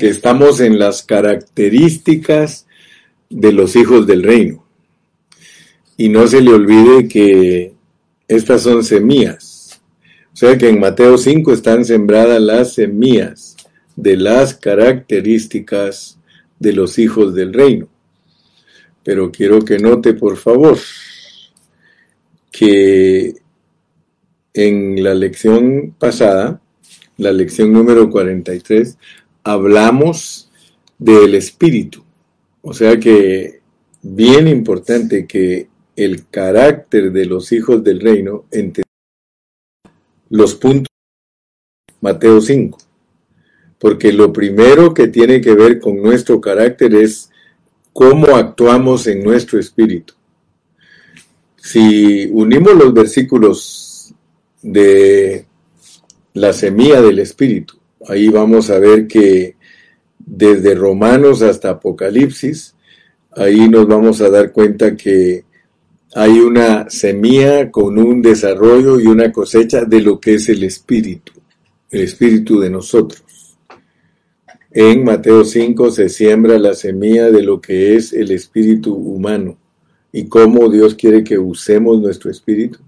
que estamos en las características de los hijos del reino. Y no se le olvide que estas son semillas. O sea que en Mateo 5 están sembradas las semillas de las características de los hijos del reino. Pero quiero que note, por favor, que en la lección pasada, la lección número 43, hablamos del espíritu. O sea que bien importante que el carácter de los hijos del reino entre los puntos Mateo 5. Porque lo primero que tiene que ver con nuestro carácter es cómo actuamos en nuestro espíritu. Si unimos los versículos de la semilla del espíritu, ahí vamos a ver que desde Romanos hasta Apocalipsis, ahí nos vamos a dar cuenta que hay una semilla con un desarrollo y una cosecha de lo que es el espíritu, el espíritu de nosotros. En Mateo 5 se siembra la semilla de lo que es el espíritu humano y cómo Dios quiere que usemos nuestro espíritu.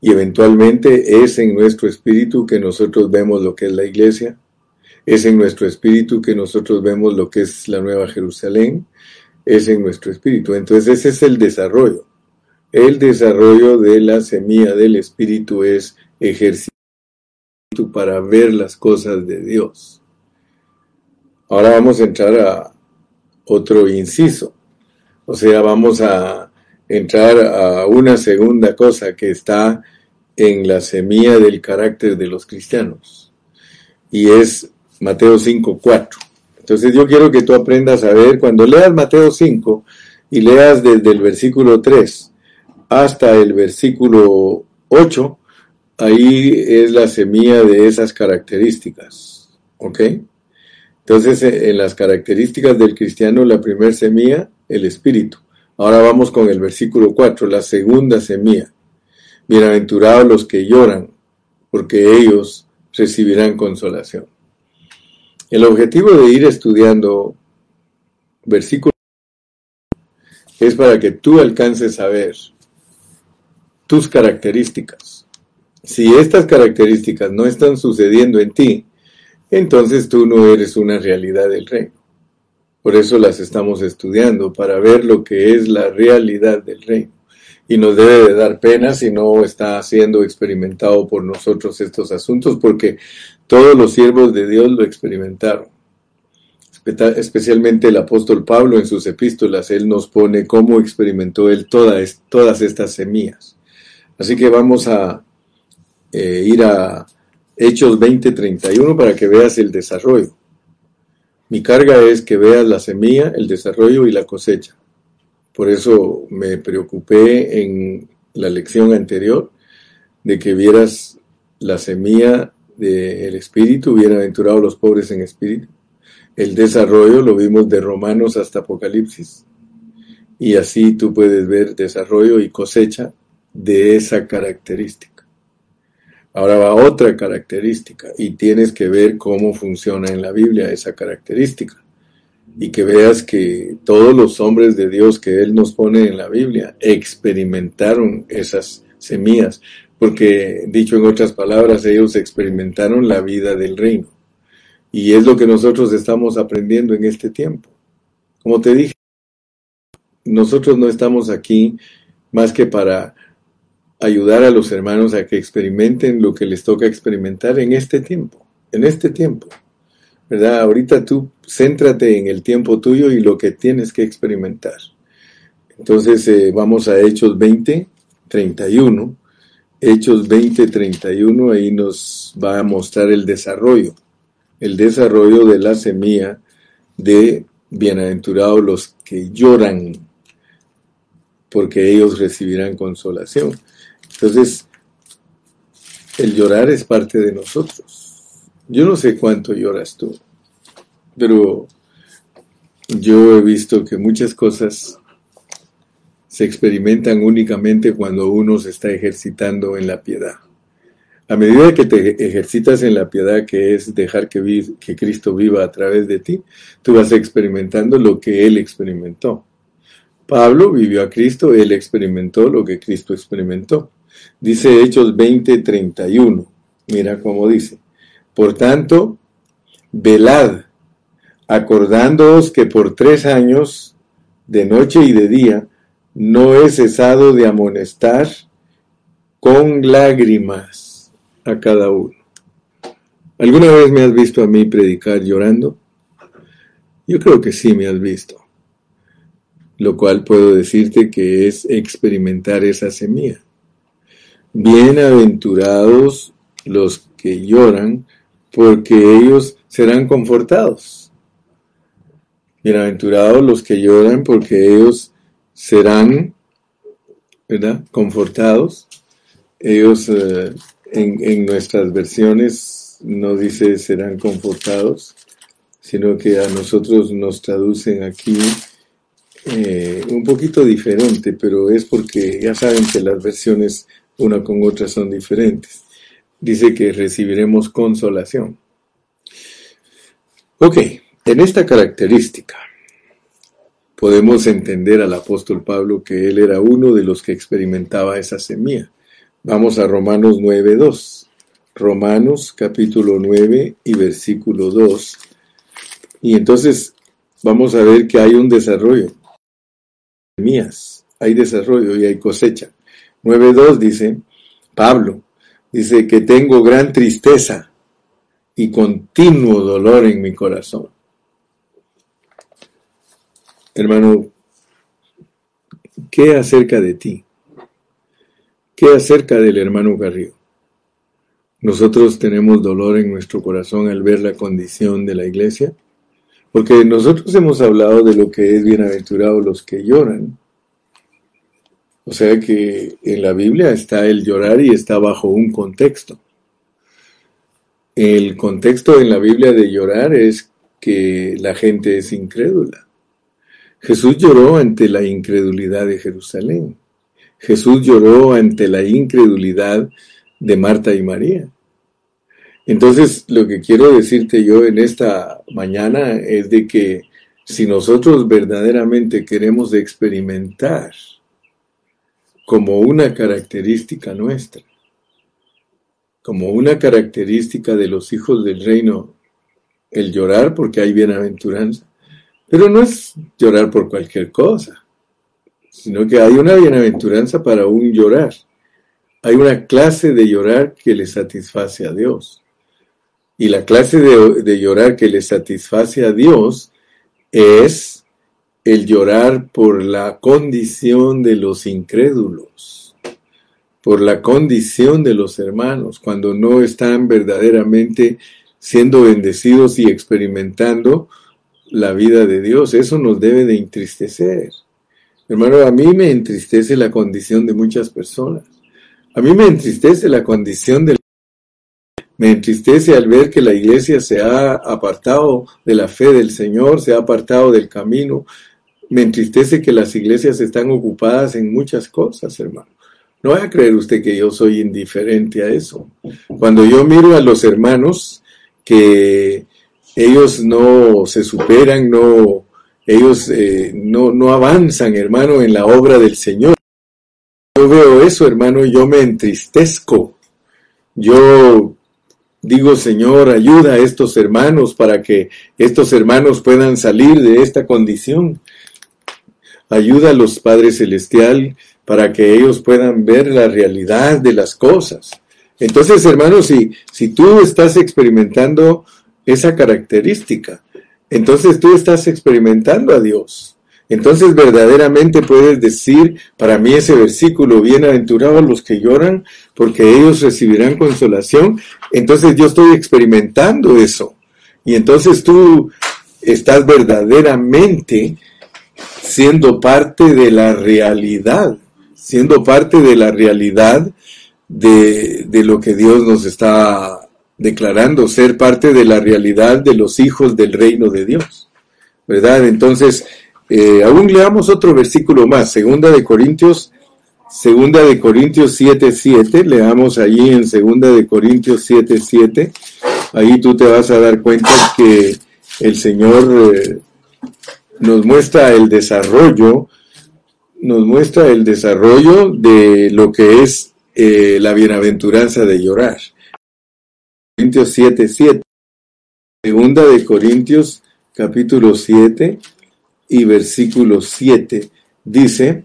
Y eventualmente es en nuestro espíritu que nosotros vemos lo que es la iglesia, es en nuestro espíritu que nosotros vemos lo que es la Nueva Jerusalén, es en nuestro espíritu. Entonces ese es el desarrollo. El desarrollo de la semilla del espíritu es ejercicio para ver las cosas de Dios. Ahora vamos a entrar a otro inciso. O sea, vamos a entrar a una segunda cosa que está en la semilla del carácter de los cristianos. Y es Mateo 5, 4. Entonces yo quiero que tú aprendas a ver, cuando leas Mateo 5 y leas desde el versículo 3 hasta el versículo 8, ahí es la semilla de esas características. ¿Ok? Entonces, en las características del cristiano, la primera semilla el espíritu. Ahora vamos con el versículo 4, la segunda semilla. Bienaventurados los que lloran, porque ellos recibirán consolación. El objetivo de ir estudiando versículos es para que tú alcances a ver tus características. Si estas características no están sucediendo en ti, entonces tú no eres una realidad del reino. Por eso las estamos estudiando, para ver lo que es la realidad del reino. Y nos debe de dar pena si no está siendo experimentado por nosotros estos asuntos, porque todos los siervos de Dios lo experimentaron. Especialmente el apóstol Pablo en sus epístolas, él nos pone cómo experimentó él todas, todas estas semillas. Así que vamos a eh, ir a Hechos 20:31 para que veas el desarrollo. Mi carga es que veas la semilla, el desarrollo y la cosecha. Por eso me preocupé en la lección anterior de que vieras la semilla del espíritu, bienaventurados los pobres en espíritu. El desarrollo lo vimos de Romanos hasta Apocalipsis. Y así tú puedes ver desarrollo y cosecha de esa característica. Ahora va otra característica y tienes que ver cómo funciona en la Biblia esa característica y que veas que todos los hombres de Dios que Él nos pone en la Biblia experimentaron esas semillas, porque dicho en otras palabras, ellos experimentaron la vida del reino. Y es lo que nosotros estamos aprendiendo en este tiempo. Como te dije, nosotros no estamos aquí más que para ayudar a los hermanos a que experimenten lo que les toca experimentar en este tiempo, en este tiempo. ¿Verdad? Ahorita tú céntrate en el tiempo tuyo y lo que tienes que experimentar. Entonces eh, vamos a Hechos 20, 31. Hechos 20, 31, ahí nos va a mostrar el desarrollo, el desarrollo de la semilla de bienaventurados los que lloran, porque ellos recibirán consolación. Entonces, el llorar es parte de nosotros. Yo no sé cuánto lloras tú, pero yo he visto que muchas cosas se experimentan únicamente cuando uno se está ejercitando en la piedad. A medida que te ejercitas en la piedad, que es dejar que, que Cristo viva a través de ti, tú vas experimentando lo que Él experimentó. Pablo vivió a Cristo, él experimentó lo que Cristo experimentó. Dice Hechos 20:31. Mira cómo dice. Por tanto, velad, acordándoos que por tres años, de noche y de día, no he cesado de amonestar con lágrimas a cada uno. ¿Alguna vez me has visto a mí predicar llorando? Yo creo que sí me has visto lo cual puedo decirte que es experimentar esa semilla. Bienaventurados los que lloran, porque ellos serán confortados. Bienaventurados los que lloran, porque ellos serán, ¿verdad? Confortados. Ellos eh, en, nuestras versiones no dice serán confortados, sino que a nosotros nos traducen aquí eh, un poquito diferente, pero es porque ya saben que las versiones una con otra son diferentes. Dice que recibiremos consolación. Ok, en esta característica podemos entender al apóstol Pablo que él era uno de los que experimentaba esa semilla. Vamos a Romanos 9.2. Romanos capítulo 9 y versículo 2. Y entonces vamos a ver que hay un desarrollo mías. Hay desarrollo y hay cosecha. 9.2 dice, Pablo, dice que tengo gran tristeza y continuo dolor en mi corazón. Hermano, ¿qué acerca de ti? ¿Qué acerca del hermano Garrido? Nosotros tenemos dolor en nuestro corazón al ver la condición de la iglesia. Porque nosotros hemos hablado de lo que es bienaventurado los que lloran. O sea que en la Biblia está el llorar y está bajo un contexto. El contexto en la Biblia de llorar es que la gente es incrédula. Jesús lloró ante la incredulidad de Jerusalén. Jesús lloró ante la incredulidad de Marta y María. Entonces, lo que quiero decirte yo en esta mañana es de que si nosotros verdaderamente queremos experimentar como una característica nuestra, como una característica de los hijos del reino, el llorar porque hay bienaventuranza, pero no es llorar por cualquier cosa, sino que hay una bienaventuranza para un llorar. Hay una clase de llorar que le satisface a Dios. Y la clase de, llorar que le satisface a Dios es el llorar por la condición de los incrédulos, por la condición de los hermanos, cuando no están verdaderamente siendo bendecidos y experimentando la vida de Dios. Eso nos debe de entristecer. Hermano, a mí me entristece la condición de muchas personas. A mí me entristece la condición de me entristece al ver que la iglesia se ha apartado de la fe del Señor, se ha apartado del camino. Me entristece que las iglesias están ocupadas en muchas cosas, hermano. No vaya a creer usted que yo soy indiferente a eso. Cuando yo miro a los hermanos que ellos no se superan, no, ellos eh, no, no avanzan, hermano, en la obra del Señor. Yo veo eso, hermano, yo me entristezco. Yo Digo, Señor, ayuda a estos hermanos para que estos hermanos puedan salir de esta condición. Ayuda a los Padres Celestial para que ellos puedan ver la realidad de las cosas. Entonces, hermanos, si, si tú estás experimentando esa característica, entonces tú estás experimentando a Dios. Entonces verdaderamente puedes decir para mí ese versículo, bienaventurados los que lloran, porque ellos recibirán consolación. Entonces yo estoy experimentando eso. Y entonces tú estás verdaderamente siendo parte de la realidad, siendo parte de la realidad de, de lo que Dios nos está declarando, ser parte de la realidad de los hijos del reino de Dios. ¿Verdad? Entonces, eh, aún leamos otro versículo más, segunda de Corintios Segunda de Corintios 7:7, leamos allí en Segunda de Corintios 7:7, ahí tú te vas a dar cuenta que el Señor eh, nos muestra el desarrollo, nos muestra el desarrollo de lo que es eh, la bienaventuranza de llorar. Corintios 7:7, Segunda de Corintios capítulo 7 y versículo 7 dice,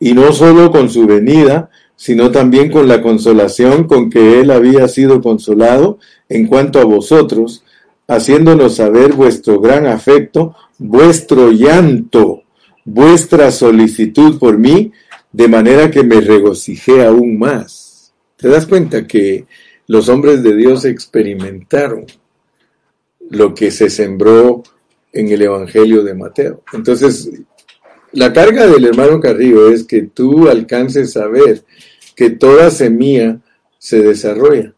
y no solo con su venida, sino también con la consolación con que él había sido consolado en cuanto a vosotros, haciéndonos saber vuestro gran afecto, vuestro llanto, vuestra solicitud por mí, de manera que me regocijé aún más. ¿Te das cuenta que los hombres de Dios experimentaron lo que se sembró en el Evangelio de Mateo? Entonces, la carga del hermano Carrillo es que tú alcances a ver que toda semilla se desarrolla.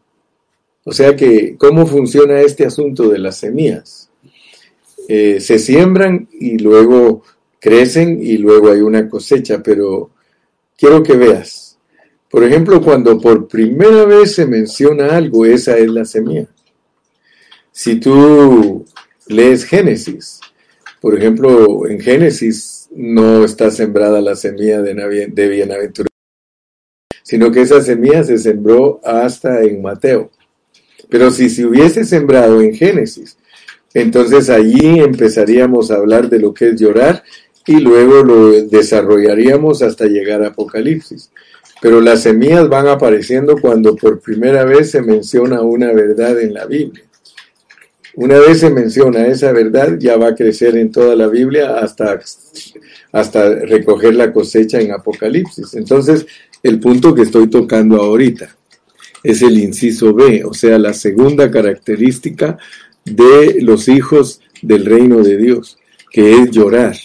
O sea que, ¿cómo funciona este asunto de las semillas? Eh, se siembran y luego crecen y luego hay una cosecha, pero quiero que veas. Por ejemplo, cuando por primera vez se menciona algo, esa es la semilla. Si tú lees Génesis, por ejemplo, en Génesis no está sembrada la semilla de, de sino que esa semilla se sembró hasta en Mateo. Pero si se hubiese sembrado en Génesis, entonces allí empezaríamos a hablar de lo que es llorar y luego lo desarrollaríamos hasta llegar a Apocalipsis. Pero las semillas van apareciendo cuando por primera vez se menciona una verdad en la Biblia. Una vez se menciona esa verdad, ya va a crecer en toda la Biblia hasta, hasta recoger la cosecha en Apocalipsis. Entonces, el punto que estoy tocando ahorita es el inciso B, o sea, la segunda característica de los hijos del reino de Dios, que es llorar,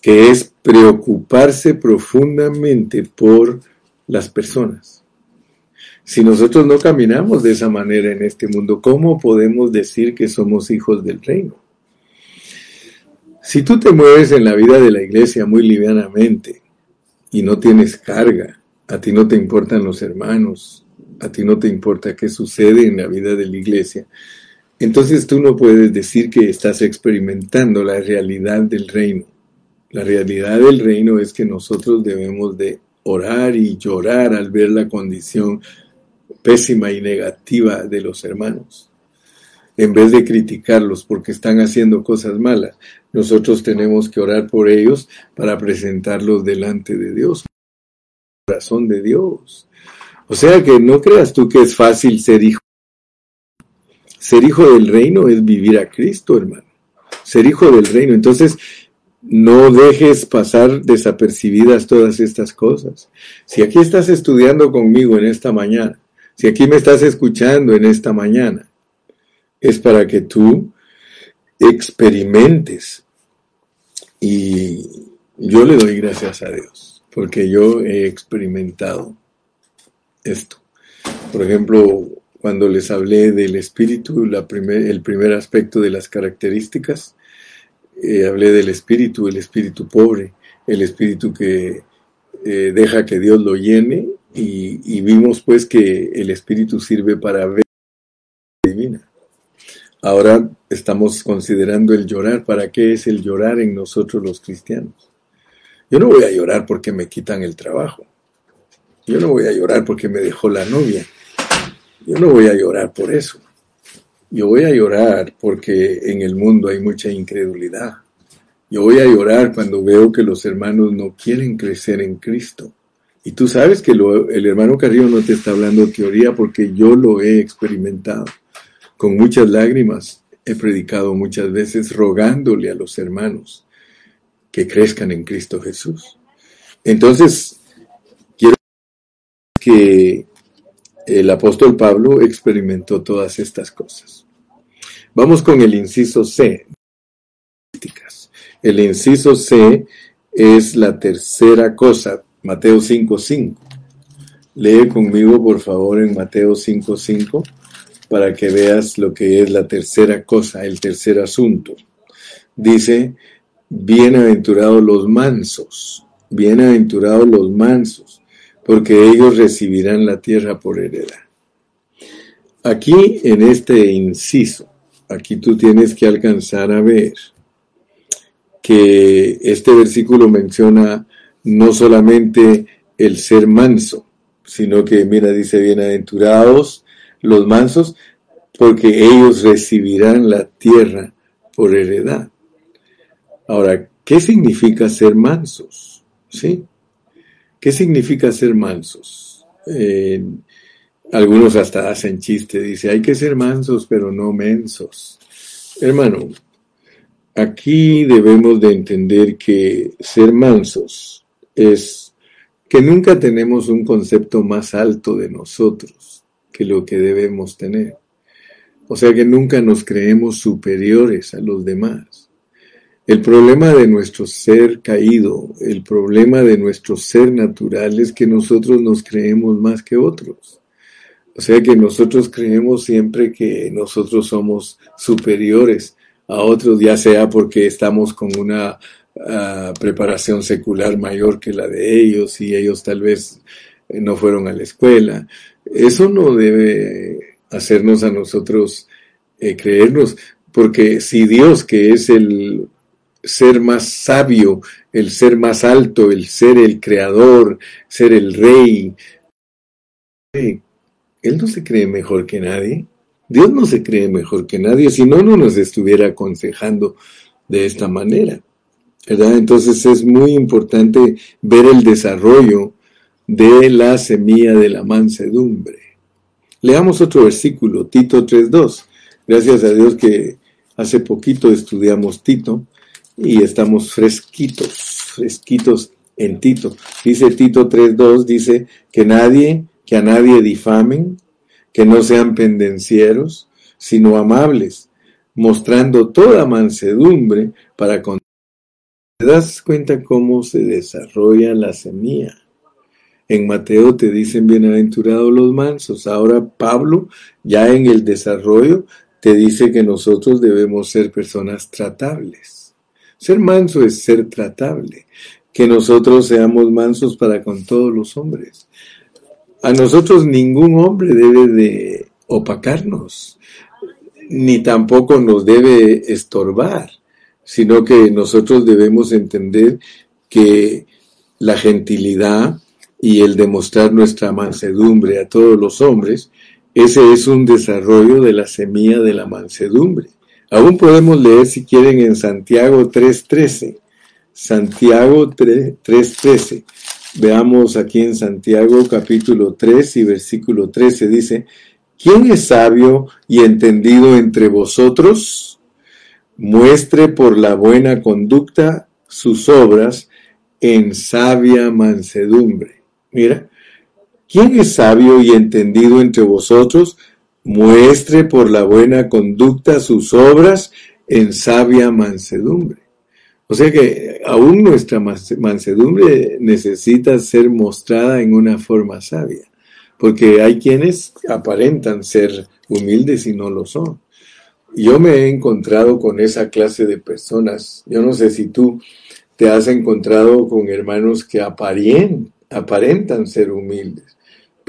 que es preocuparse profundamente por las personas. Si nosotros no caminamos de esa manera en este mundo, ¿cómo podemos decir que somos hijos del reino? Si tú te mueves en la vida de la iglesia muy livianamente y no tienes carga, a ti no te importan los hermanos, a ti no te importa qué sucede en la vida de la iglesia, entonces tú no puedes decir que estás experimentando la realidad del reino. La realidad del reino es que nosotros debemos de orar y llorar al ver la condición pésima y negativa de los hermanos. En vez de criticarlos porque están haciendo cosas malas, nosotros tenemos que orar por ellos para presentarlos delante de Dios. Corazón de Dios. O sea que no creas tú que es fácil ser hijo. Ser hijo del reino es vivir a Cristo, hermano. Ser hijo del reino. Entonces, no dejes pasar desapercibidas todas estas cosas. Si aquí estás estudiando conmigo en esta mañana si aquí me estás escuchando en esta mañana, es para que tú experimentes. Y yo le doy gracias a Dios, porque yo he experimentado esto. Por ejemplo, cuando les hablé del espíritu, el primer aspecto de las características, eh, hablé del espíritu, el espíritu pobre, el espíritu que eh, deja que Dios lo llene y, vimos pues que el Espíritu sirve para ver la divina. Ahora estamos considerando el llorar. ¿Para qué es el llorar en nosotros los cristianos? Yo no voy a llorar porque me quitan el trabajo. Yo no voy a llorar porque me dejó la novia. Yo no voy a llorar por eso. Yo voy a llorar porque en el mundo hay mucha incredulidad. Yo voy a llorar cuando veo que los hermanos no quieren crecer en Cristo. Y tú sabes que el hermano Carrillo no te está hablando teoría porque yo lo he experimentado. Con muchas lágrimas he predicado muchas veces rogándole a los hermanos que crezcan en Cristo Jesús. Entonces, que el apóstol Pablo experimentó todas estas cosas. Vamos con el inciso C. El inciso C es la tercera cosa, Mateo 5.5. Lee conmigo, por favor, en Mateo 5.5 para que veas lo que es la tercera cosa, el tercer asunto. Dice, bienaventurados los mansos, bienaventurados los mansos, porque ellos recibirán la tierra por heredad. Aquí en este inciso, aquí tú tienes que alcanzar a ver que este versículo menciona no solamente el ser manso, sino que, mira, dice, bienaventurados los mansos, porque ellos recibirán la tierra por heredad. Ahora, ¿qué significa ser mansos? ¿Sí? ¿Qué significa ser mansos? algunos hasta hacen chiste, dice, hay que ser mansos, pero no mensos. Hermano, aquí debemos de entender que ser mansos es que nunca tenemos un concepto más alto de nosotros que lo que debemos tener. O sea que nunca nos creemos superiores a los demás. El problema de nuestro ser caído, el problema de nuestro ser natural es que nosotros nos creemos más que otros. O sea que nosotros creemos siempre que nosotros somos superiores a otros, ya sea porque estamos con una ah, preparación secular mayor que la de ellos y ellos tal vez eh, no fueron a la escuela. Eso no debe hacernos a nosotros eh, creernos, porque si Dios, que es el ser más sabio, el ser más alto, el ser el creador, ser el rey, Él no se cree mejor que nadie. Dios no se cree mejor que nadie, si no, no nos estuviera aconsejando de esta manera. ¿verdad? Entonces es muy importante ver el desarrollo de la semilla de la mansedumbre. Leamos otro versículo, Tito 3.2. Gracias a Dios que hace poquito estudiamos Tito y estamos fresquitos, fresquitos en Tito. Dice Tito 3.2, dice que nadie, que a nadie difamen, que no sean pendencieros, sino amables, mostrando toda mansedumbre para con... ¿Te das cuenta cómo se desarrolla la semilla? En Mateo te dicen bienaventurados los mansos. Ahora Pablo, ya en el desarrollo, te dice que nosotros debemos ser personas tratables. Ser manso es ser tratable. Que nosotros seamos mansos para con todos los hombres. A nosotros ningún hombre debe de opacarnos, ni tampoco nos debe estorbar, sino que nosotros debemos entender que la gentilidad y el demostrar nuestra mansedumbre a todos los hombres, ese es un desarrollo de la semilla de la mansedumbre. Aún podemos leer si quieren en Santiago 3.13. Santiago 3.13. Veamos aquí en Santiago capítulo 3 y versículo 13 dice, ¿quién es sabio y entendido entre vosotros? Muestre por la buena conducta sus obras en sabia mansedumbre. Mira, ¿quién es sabio y entendido entre vosotros? Muestre por la buena conducta sus obras en sabia mansedumbre. O sea que aún nuestra mansedumbre necesita ser mostrada en una forma sabia, porque hay quienes aparentan ser humildes y no lo son. Yo me he encontrado con esa clase de personas. Yo no sé si tú te has encontrado con hermanos que aparentan ser humildes,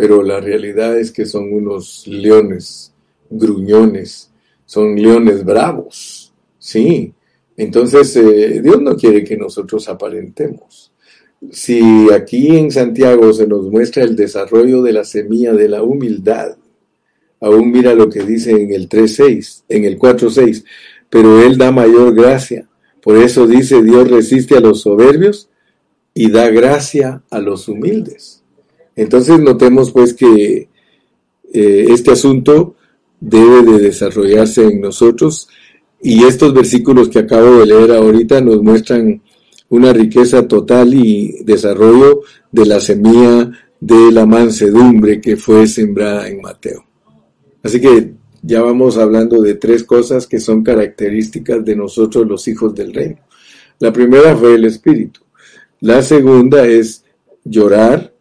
pero la realidad es que son unos leones gruñones, son leones bravos, sí, entonces, eh, Dios no quiere que nosotros aparentemos. Si aquí en Santiago se nos muestra el desarrollo de la semilla de la humildad, aún mira lo que dice en el 3.6, en el 4.6, pero Él da mayor gracia. Por eso dice, Dios resiste a los soberbios y da gracia a los humildes. Entonces notemos pues que eh, este asunto debe de desarrollarse en nosotros y estos versículos que acabo de leer ahorita nos muestran una riqueza total y desarrollo de la semilla de la mansedumbre que fue sembrada en Mateo. Así que ya vamos hablando de tres cosas que son características de nosotros los hijos del reino. La primera fue el espíritu. La segunda es llorar.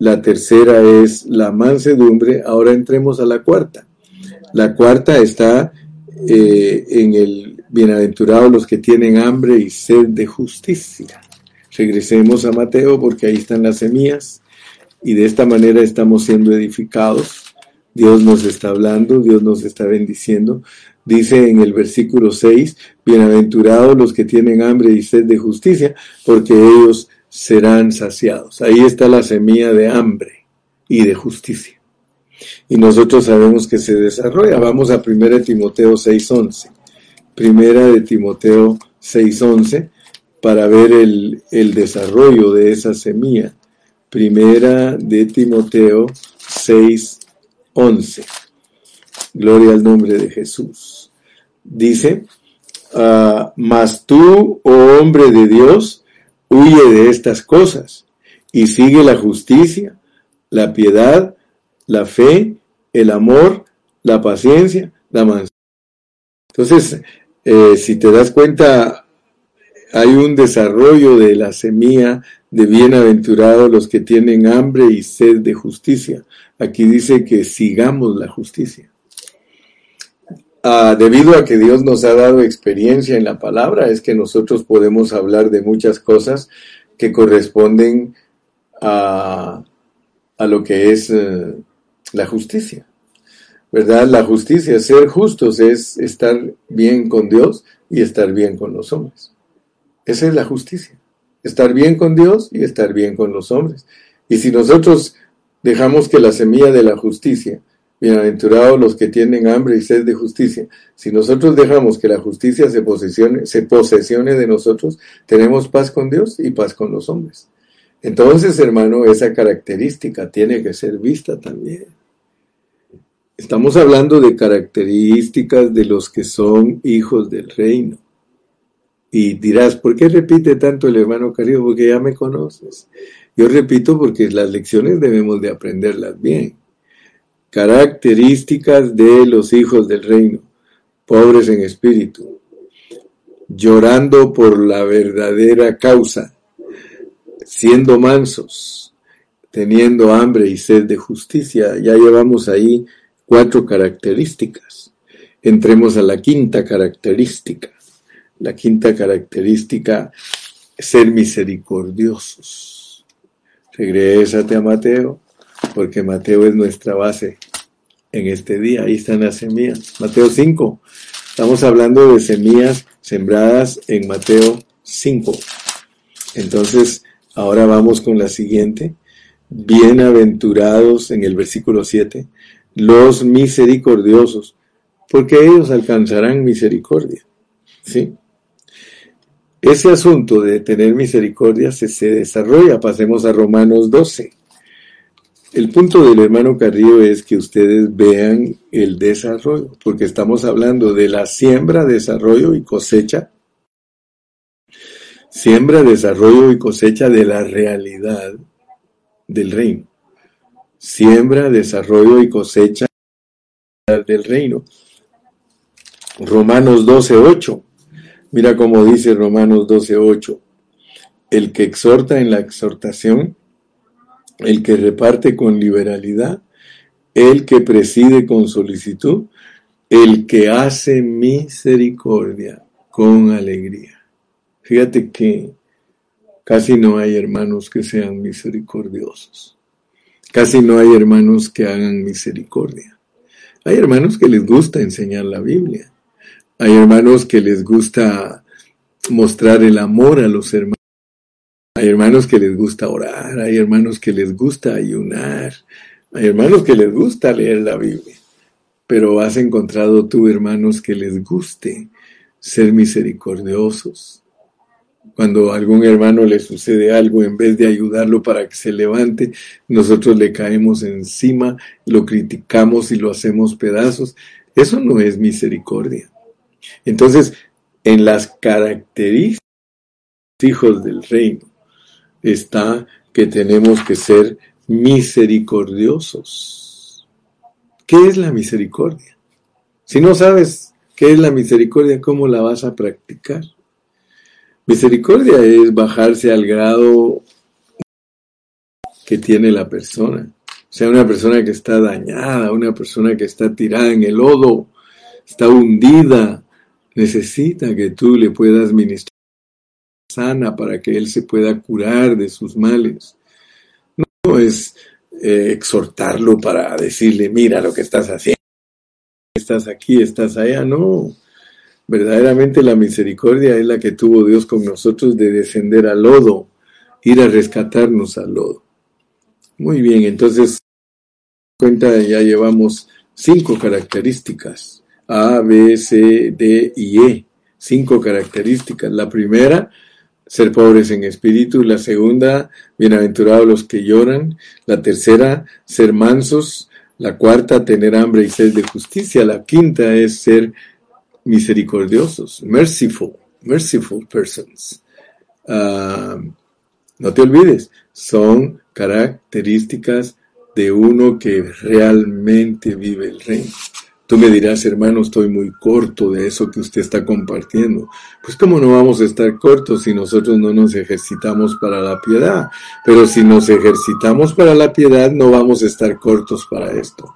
La tercera es la mansedumbre. Ahora entremos a la cuarta. La cuarta está eh, en el bienaventurado los que tienen hambre y sed de justicia. Regresemos a Mateo porque ahí están las semillas y de esta manera estamos siendo edificados. Dios nos está hablando, Dios nos está bendiciendo. Dice en el versículo 6, bienaventurados los que tienen hambre y sed de justicia, porque ellos serán saciados. Ahí está la semilla de hambre y de justicia. Y nosotros sabemos que se desarrolla. Vamos a 1 Timoteo 6.11. Primera de Timoteo 6.11 para ver el, el desarrollo de esa semilla. Primera de Timoteo 6.11. Gloria al nombre de Jesús. Dice, ah, mas tú, oh hombre de Dios, huye de estas cosas y sigue la justicia, la piedad, la fe, el amor, la paciencia, la mansedumbre. Entonces, eh, si te das cuenta, hay un desarrollo de la semilla de bienaventurados los que tienen hambre y sed de justicia. Aquí dice que sigamos la justicia. Ah, debido a que Dios nos ha dado experiencia en la palabra, es que nosotros podemos hablar de muchas cosas que corresponden a, a lo que es eh, la justicia. ¿Verdad? La justicia, ser justos es estar bien con Dios y estar bien con los hombres. Esa es la justicia. Estar bien con Dios y estar bien con los hombres. Y si nosotros dejamos que la semilla de la justicia Bienaventurados los que tienen hambre y sed de justicia. Si nosotros dejamos que la justicia se posesione, se posesione de nosotros, tenemos paz con Dios y paz con los hombres. Entonces, hermano, esa característica tiene que ser vista también. Estamos hablando de características de los que son hijos del reino. Y dirás, ¿por qué repite tanto el hermano querido? Porque ya me conoces. Yo repito porque las lecciones debemos de aprenderlas bien. Características de los hijos del reino, pobres en espíritu, llorando por la verdadera causa, siendo mansos, teniendo hambre y sed de justicia. Ya llevamos ahí cuatro características. Entremos a la quinta característica. La quinta característica, ser misericordiosos. Regrésate a Mateo porque Mateo es nuestra base en este día. Ahí están las semillas. Mateo 5. Estamos hablando de semillas sembradas en Mateo 5. Entonces, ahora vamos con la siguiente. Bienaventurados en el versículo 7, los misericordiosos, porque ellos alcanzarán misericordia. ¿Sí? Ese asunto de tener misericordia se, se desarrolla. Pasemos a Romanos 12. El punto del hermano Carrillo es que ustedes vean el desarrollo, porque estamos hablando de la siembra, desarrollo y cosecha. Siembra, desarrollo y cosecha de la realidad del reino. Siembra, desarrollo y cosecha del reino. Romanos 12.8. Mira cómo dice Romanos 12.8. El que exhorta en la exhortación el que reparte con liberalidad, el que preside con solicitud, el que hace misericordia con alegría. Fíjate que casi no hay hermanos que sean misericordiosos. Casi no hay hermanos que hagan misericordia. Hay hermanos que les gusta enseñar la Biblia. Hay hermanos que les gusta mostrar el amor a los hermanos. Hay hermanos que les gusta orar, hay hermanos que les gusta ayunar, hay hermanos que les gusta leer la Biblia. Pero has encontrado tú hermanos que les guste ser misericordiosos. Cuando a algún hermano le sucede algo, en vez de ayudarlo para que se levante, nosotros le caemos encima, lo criticamos y lo hacemos pedazos. Eso no es misericordia. Entonces, en las características hijos del reino, está que tenemos que ser misericordiosos. ¿Qué es la misericordia? Si no sabes qué es la misericordia, ¿cómo la vas a practicar? Misericordia es bajarse al grado que tiene la persona. O sea, una persona que está dañada, una persona que está tirada en el lodo, está hundida, necesita que tú le puedas ministrar sana para que él se pueda curar de sus males. No es eh, exhortarlo para decirle, mira lo que estás haciendo, estás aquí, estás allá, no. Verdaderamente la misericordia es la que tuvo Dios con nosotros de descender al lodo, ir a rescatarnos al lodo. Muy bien, entonces, cuenta, ya llevamos cinco características, A, B, C, D y E, cinco características. La primera, ser pobres en espíritu. La segunda, bienaventurados los que lloran. La tercera, ser mansos. La cuarta, tener hambre y sed de justicia. La quinta es ser misericordiosos, merciful, merciful persons. Ah, no te olvides, son características de uno que realmente vive el reino. Tú me dirás, hermano, estoy muy corto de eso que usted está compartiendo. Pues cómo no vamos a estar cortos si nosotros no nos ejercitamos para la piedad. Pero si nos ejercitamos para la piedad, no vamos a estar cortos para esto.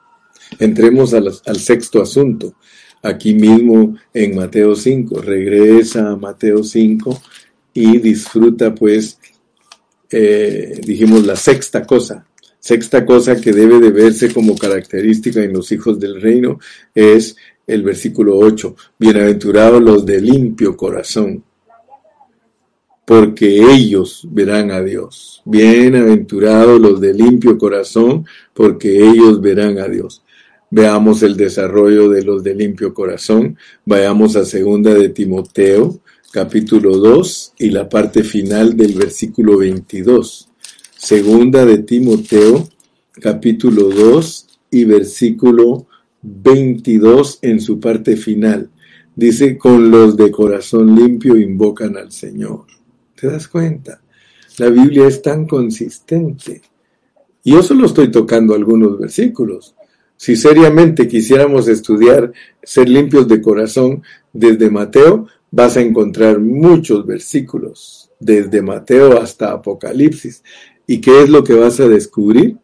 Entremos al, sexto asunto. Aquí mismo en Mateo 5. Regresa a Mateo 5 y disfruta pues, eh, dijimos, la sexta cosa Sexta cosa que debe de verse como característica en los hijos del reino es el versículo 8. Bienaventurados los de limpio corazón, porque ellos verán a Dios. Bienaventurados los de limpio corazón, porque ellos verán a Dios. Veamos el desarrollo de los de limpio corazón. Vayamos a segunda de Timoteo, capítulo 2 y la parte final del versículo 22. Segunda de Timoteo, capítulo 2 y versículo 22 en su parte final. Dice, con los de corazón limpio invocan al Señor. ¿Te das cuenta? La Biblia es tan consistente. Y yo solo estoy tocando algunos versículos. Si seriamente quisiéramos estudiar ser limpios de corazón desde Mateo, vas a encontrar muchos versículos, desde Mateo hasta Apocalipsis. ¿Y qué es lo que vas a descubrir?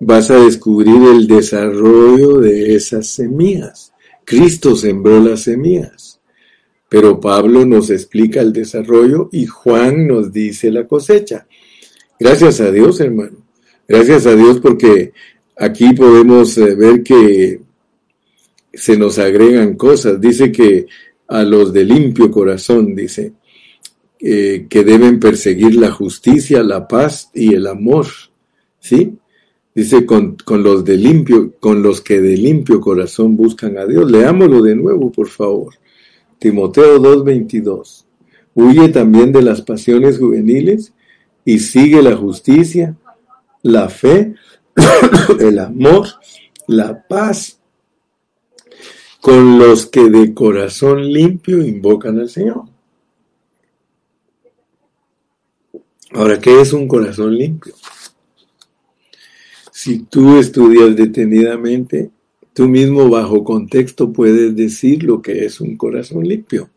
Vas a descubrir el desarrollo de esas semillas. Cristo sembró las semillas. Pero Pablo nos explica el desarrollo y Juan nos dice la cosecha. Gracias a Dios, hermano. Gracias a Dios porque aquí podemos eh, ver que se nos agregan cosas. Dice que a los de limpio corazón, dice, eh, que deben perseguir la justicia, la paz y el amor. ¿Sí? Dice con, con, los de limpio, con los que de limpio corazón buscan a Dios. Leámoslo de nuevo, por favor. Timoteo 2:22. Huye también de las pasiones juveniles y sigue la justicia, la fe, el amor, la paz, con los que de corazón limpio invocan al Señor. Ahora, ¿qué es un corazón limpio? Si tú estudias detenidamente, tú mismo bajo contexto puedes decir lo que es un corazón limpio.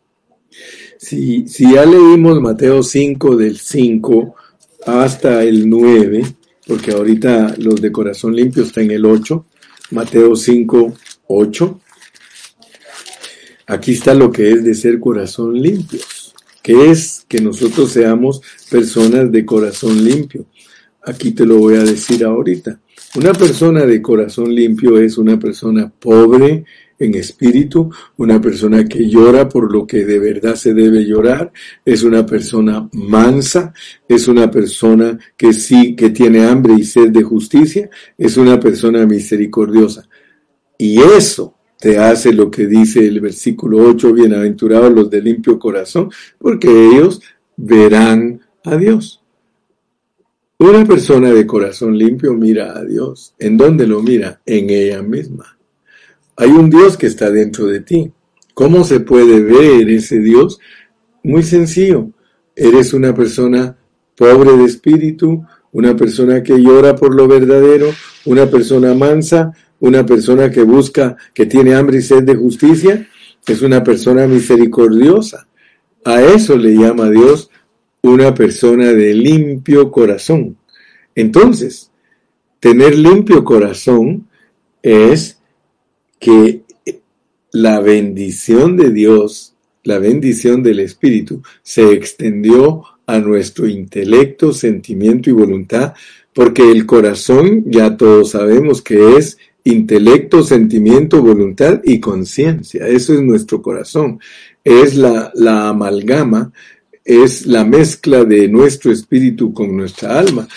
Si, si ya leímos Mateo 5 del 5 hasta el 9, porque ahorita los de corazón limpio están en el 8, Mateo 5, 8, aquí está lo que es de ser corazón limpio que es que nosotros seamos personas de corazón limpio. Aquí te lo voy a decir ahorita. Una persona de corazón limpio es una persona pobre en espíritu, una persona que llora por lo que de verdad se debe llorar, es una persona mansa, es una persona que sí, que tiene hambre y sed de justicia, es una persona misericordiosa. Y eso te hace lo que dice el versículo 8, bienaventurados los de limpio corazón, porque ellos verán a Dios. Una persona de corazón limpio mira a Dios. ¿En dónde lo mira? En ella misma. Hay un Dios que está dentro de ti. ¿Cómo se puede ver ese Dios? Muy sencillo. Eres una persona pobre de espíritu, una persona que llora por lo verdadero, una persona mansa, una persona que busca, que tiene hambre y sed de justicia, es una persona misericordiosa. A eso le llama Dios una persona de limpio corazón. Entonces, tener limpio corazón es que la bendición de Dios, la bendición del Espíritu se extendió a nuestro intelecto, sentimiento y voluntad, porque el corazón ya todos sabemos que es intelecto, sentimiento, voluntad y conciencia. Eso es nuestro corazón. Es la, la amalgama, es la mezcla de nuestro espíritu con nuestra alma.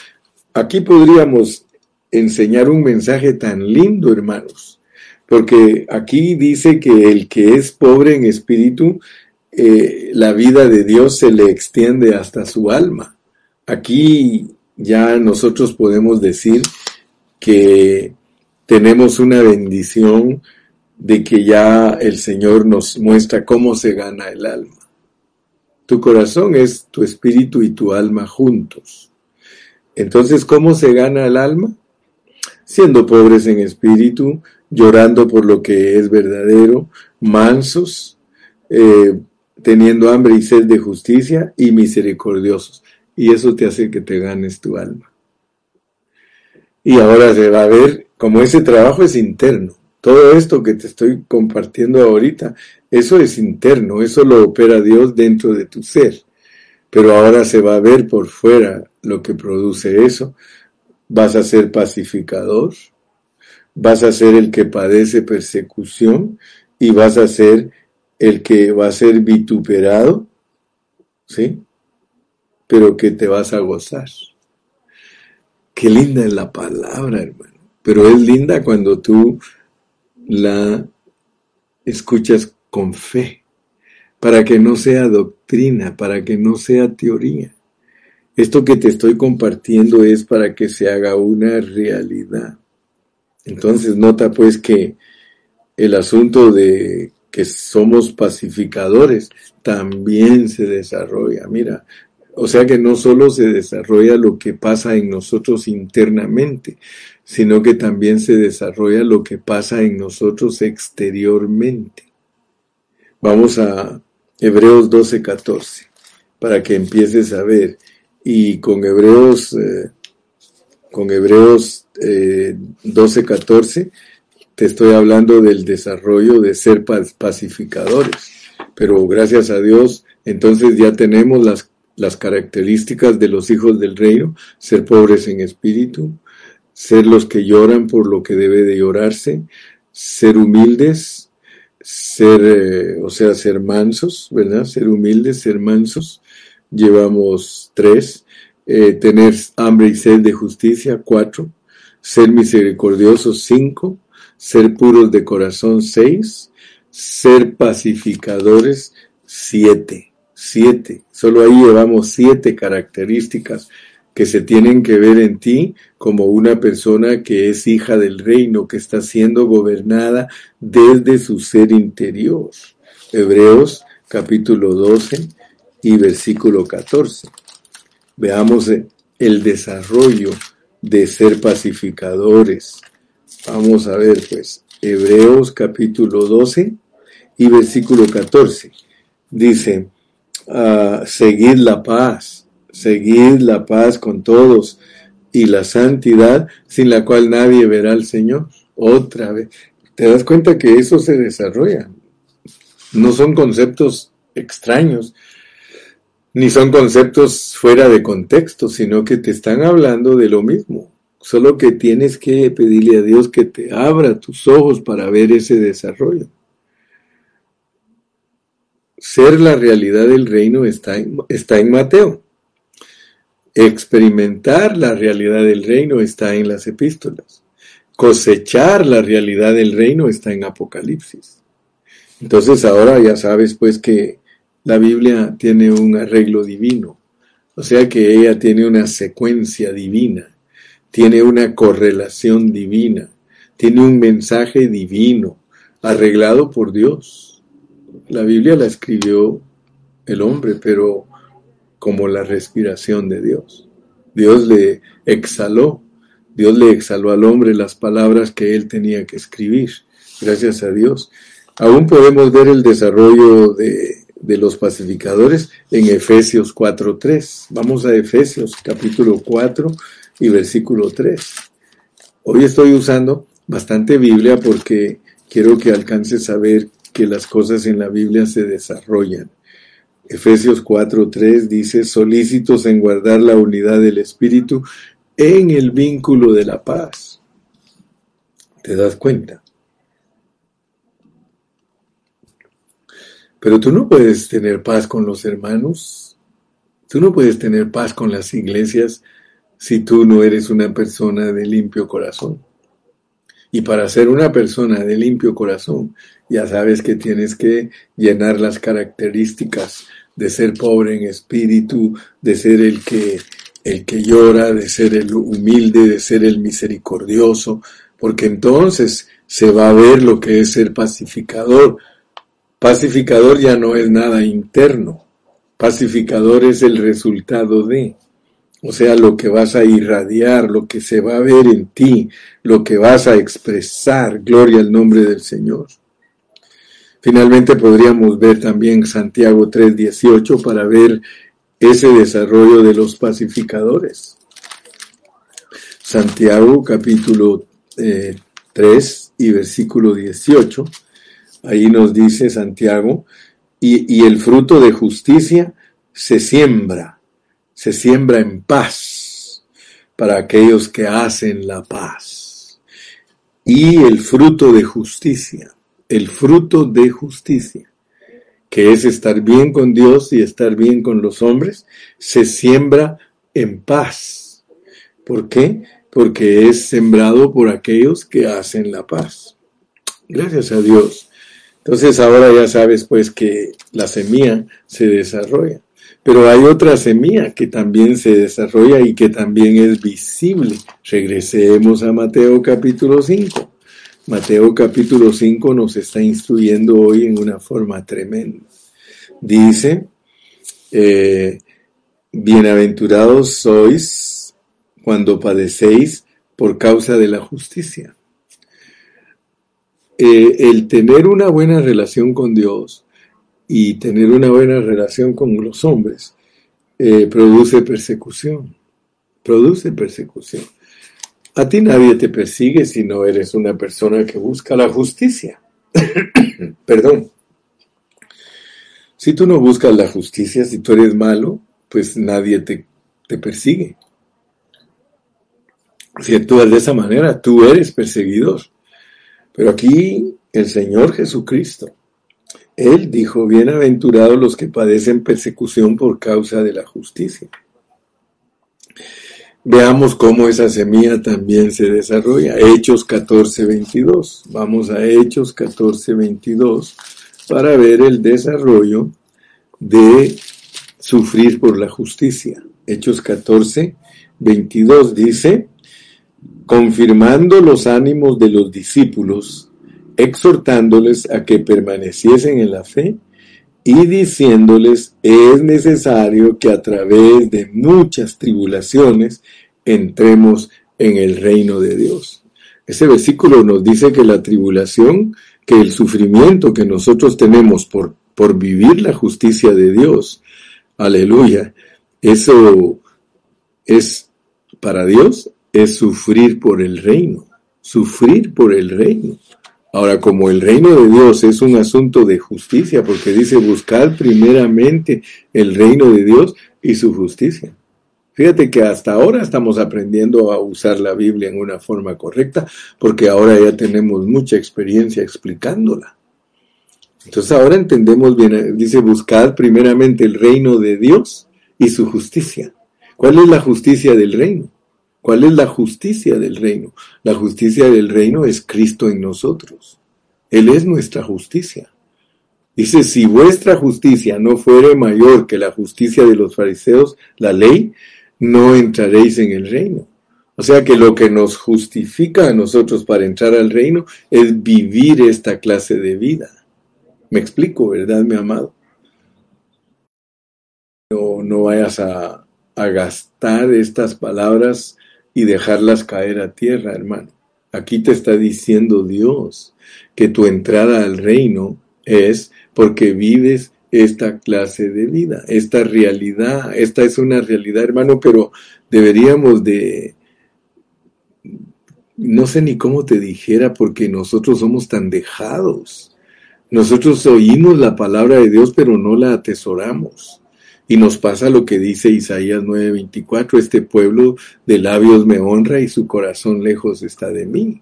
Aquí podríamos enseñar un mensaje tan lindo, hermanos, porque aquí dice que el que es pobre en espíritu, eh, la vida de Dios se le extiende hasta su alma. Aquí ya nosotros podemos decir que tenemos una bendición de que ya el Señor nos muestra cómo se gana el alma. Tu corazón es tu espíritu y tu alma juntos. Entonces, ¿cómo se gana el alma? Siendo pobres en espíritu, llorando por lo que es verdadero, mansos, eh, teniendo hambre y sed de justicia y misericordiosos. Y eso te hace que te ganes tu alma. Y ahora se va a ver como ese trabajo es interno. Todo esto que te estoy compartiendo ahorita, eso es interno, eso lo opera Dios dentro de tu ser. Pero ahora se va a ver por fuera lo que produce eso. Vas a ser pacificador, vas a ser el que padece persecución y vas a ser el que va a ser vituperado, ¿sí? Pero que te vas a gozar. Qué linda es la palabra, hermano. Pero es linda cuando tú la escuchas con fe, para que no sea doctrina, para que no sea teoría. Esto que te estoy compartiendo es para que se haga una realidad. Entonces nota pues que el asunto de que somos pacificadores también se desarrolla. Mira, o sea que no solo se desarrolla lo que pasa en nosotros internamente, sino que también se desarrolla lo que pasa en nosotros exteriormente. Vamos a Hebreos 12:14 para que empieces a ver. Y con Hebreos, eh, con Hebreos 12:14 eh, te estoy hablando del desarrollo de ser pacificadores. Pero gracias a Dios, entonces ya tenemos las, las características de los hijos del reino, ser pobres en espíritu, ser los que lloran por lo que debe de llorarse, ser humildes, ser, eh, o sea, ser mansos, ¿verdad? Ser humildes, ser mansos. Llevamos tres. Eh, tener hambre y sed de justicia, cuatro. Ser misericordiosos, cinco. Ser puros de corazón, seis. Ser pacificadores, siete. Siete. Solo ahí llevamos siete características que se tienen que ver en ti como una persona que es hija del reino, que está siendo gobernada desde su ser interior. Hebreos capítulo 12 y versículo 14. Veamos el desarrollo de ser pacificadores. Vamos a ver pues Hebreos capítulo 12 y versículo 14. Dice, uh, seguid la paz Seguid la paz con todos y la santidad sin la cual nadie verá al Señor. Otra vez. Te das cuenta que eso se desarrolla. No son conceptos extraños, ni son conceptos fuera de contexto, sino que te están hablando de lo mismo. Solo que tienes que pedirle a Dios que te abra tus ojos para ver ese desarrollo. Ser la realidad del reino está está en Mateo. Experimentar la realidad del reino está en las epístolas. Cosechar la realidad del reino está en Apocalipsis. Entonces ahora ya sabes pues que la Biblia tiene un arreglo divino. O sea que ella tiene una secuencia divina, tiene una correlación divina, tiene un mensaje divino, arreglado por Dios. La Biblia la escribió el hombre, pero como la respiración de Dios. Dios le exhaló, Dios le exhaló al hombre las palabras que él tenía que escribir. Gracias a Dios. Aún podemos ver el desarrollo de, los pacificadores en Efesios 4.3. Vamos a Efesios capítulo 4 y versículo 3. Hoy estoy usando bastante Biblia porque quiero que alcances a ver que las cosas en la Biblia se desarrollan. Efesios 4:3 dice, solícitos en guardar la unidad del Espíritu en el vínculo de la paz. ¿Te das cuenta? Pero tú no puedes tener paz con los hermanos, tú no puedes tener paz con las iglesias si tú no eres una persona de limpio corazón. Y para ser una persona de limpio corazón, ya sabes que tienes que llenar las características de ser pobre en espíritu, de ser el que el que llora, de ser el humilde, de ser el misericordioso, porque entonces se va a ver lo que es ser pacificador. Pacificador ya no es nada interno, pacificador es el resultado de, o sea, lo que vas a irradiar, lo que se va a ver en ti, lo que vas a expresar, gloria al nombre del Señor. Finalmente podríamos ver también Santiago 3:18 para ver ese desarrollo de los pacificadores. Santiago capítulo 3 eh, y versículo 18, ahí nos dice Santiago, y el fruto de justicia se siembra, se siembra en paz para aquellos que hacen la paz. Y el fruto de justicia el fruto de justicia, que es estar bien con Dios y estar bien con los hombres, se siembra en paz. ¿Por qué? Porque es sembrado por aquellos que hacen la paz. Gracias a Dios. Entonces ahora ya sabes pues que la semilla se desarrolla. Pero hay otra semilla que también se desarrolla y que también es visible. Regresemos a Mateo capítulo 5. Mateo capítulo 5 nos está instruyendo hoy en una forma tremenda. Dice, eh, bienaventurados sois cuando padecéis por causa de la justicia. Eh, el tener una buena relación con Dios y tener una buena relación con los hombres eh, produce persecución, produce persecución. A ti nadie te persigue si no eres una persona que busca la justicia. Perdón. Si tú no buscas la justicia, si tú eres malo, pues nadie te, te persigue. Si actúas de esa manera, tú eres perseguidor. Pero aquí el Señor Jesucristo, Él dijo, bienaventurados los que padecen persecución por causa de la justicia. Veamos cómo esa semilla también se desarrolla. Hechos 14, 22. Vamos a Hechos 14, 22 para ver el desarrollo de sufrir por la justicia. Hechos 14, 22 dice, confirmando los ánimos de los discípulos, exhortándoles a que permaneciesen en la fe y diciéndoles es necesario que a través de muchas tribulaciones entremos en el reino de Dios. Ese versículo nos dice que la tribulación, que el sufrimiento que nosotros tenemos por, por vivir la justicia de Dios, aleluya, eso es para Dios, es sufrir por el reino, sufrir por el reino. Ahora, como el reino de Dios es un asunto de justicia, porque dice buscar primeramente el reino de Dios y su justicia. Fíjate que hasta ahora estamos aprendiendo a usar la Biblia en una forma correcta, porque ahora ya tenemos mucha experiencia explicándola. Entonces ahora entendemos bien, dice buscar primeramente el reino de Dios y su justicia. ¿Cuál es la justicia del reino? ¿Cuál es la justicia del reino? La justicia del reino es Cristo en nosotros. Él es nuestra justicia. Dice, si vuestra justicia no fuere mayor que la justicia de los fariseos, la ley, no entraréis en el reino. O sea que lo que nos justifica a nosotros para entrar al reino es vivir esta clase de vida. Me explico, ¿verdad, mi amado? No, no vayas a, a gastar estas palabras y dejarlas caer a tierra, hermano. Aquí te está diciendo Dios que tu entrada al reino es porque vives esta clase de vida, esta realidad. Esta es una realidad, hermano, pero deberíamos de, no sé ni cómo te dijera, porque nosotros somos tan dejados. Nosotros oímos la palabra de Dios, pero no la atesoramos. Y nos pasa lo que dice Isaías 9:24, este pueblo de labios me honra y su corazón lejos está de mí.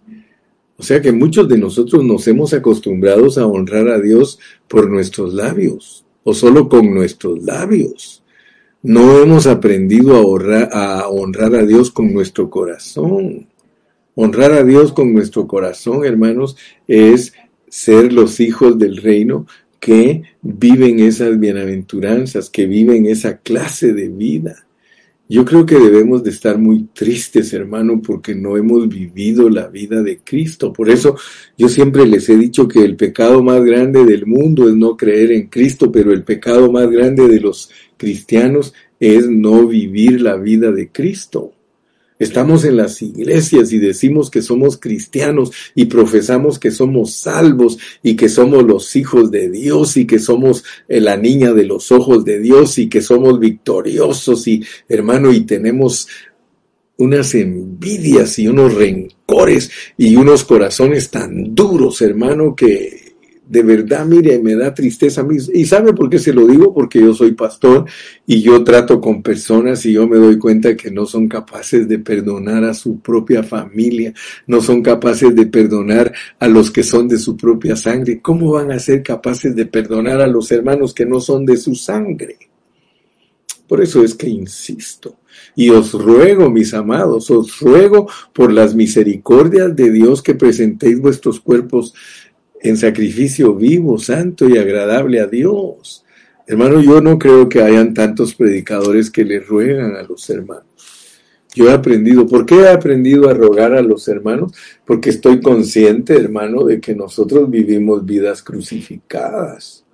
O sea que muchos de nosotros nos hemos acostumbrado a honrar a Dios por nuestros labios, o solo con nuestros labios. No hemos aprendido a honrar, a honrar a Dios con nuestro corazón. Honrar a Dios con nuestro corazón, hermanos, es ser los hijos del reino que viven esas bienaventuranzas, que viven esa clase de vida. Yo creo que debemos de estar muy tristes, hermano, porque no hemos vivido la vida de Cristo. Por eso yo siempre les he dicho que el pecado más grande del mundo es no creer en Cristo, pero el pecado más grande de los cristianos es no vivir la vida de Cristo. Estamos en las iglesias y decimos que somos cristianos y profesamos que somos salvos y que somos los hijos de Dios y que somos eh, la niña de los ojos de Dios y que somos victoriosos y hermano y tenemos unas envidias y unos rencores y unos corazones tan duros, hermano, que de verdad, mire, me da tristeza a mí. ¿Y sabe por qué se lo digo? Porque yo soy pastor y yo trato con personas y yo me doy cuenta que no son capaces de perdonar a su propia familia, no son capaces de perdonar a los que son de su propia sangre. ¿Cómo van a ser capaces de perdonar a los hermanos que no son de su sangre? Por eso es que insisto. Y os ruego, mis amados, os ruego por las misericordias de Dios que presentéis vuestros cuerpos en sacrificio vivo, santo y agradable a Dios. Hermano, yo no creo que hayan tantos predicadores que le ruegan a los hermanos. Yo he aprendido, ¿por qué he aprendido a rogar a los hermanos? Porque estoy consciente, hermano, de que nosotros vivimos vidas crucificadas.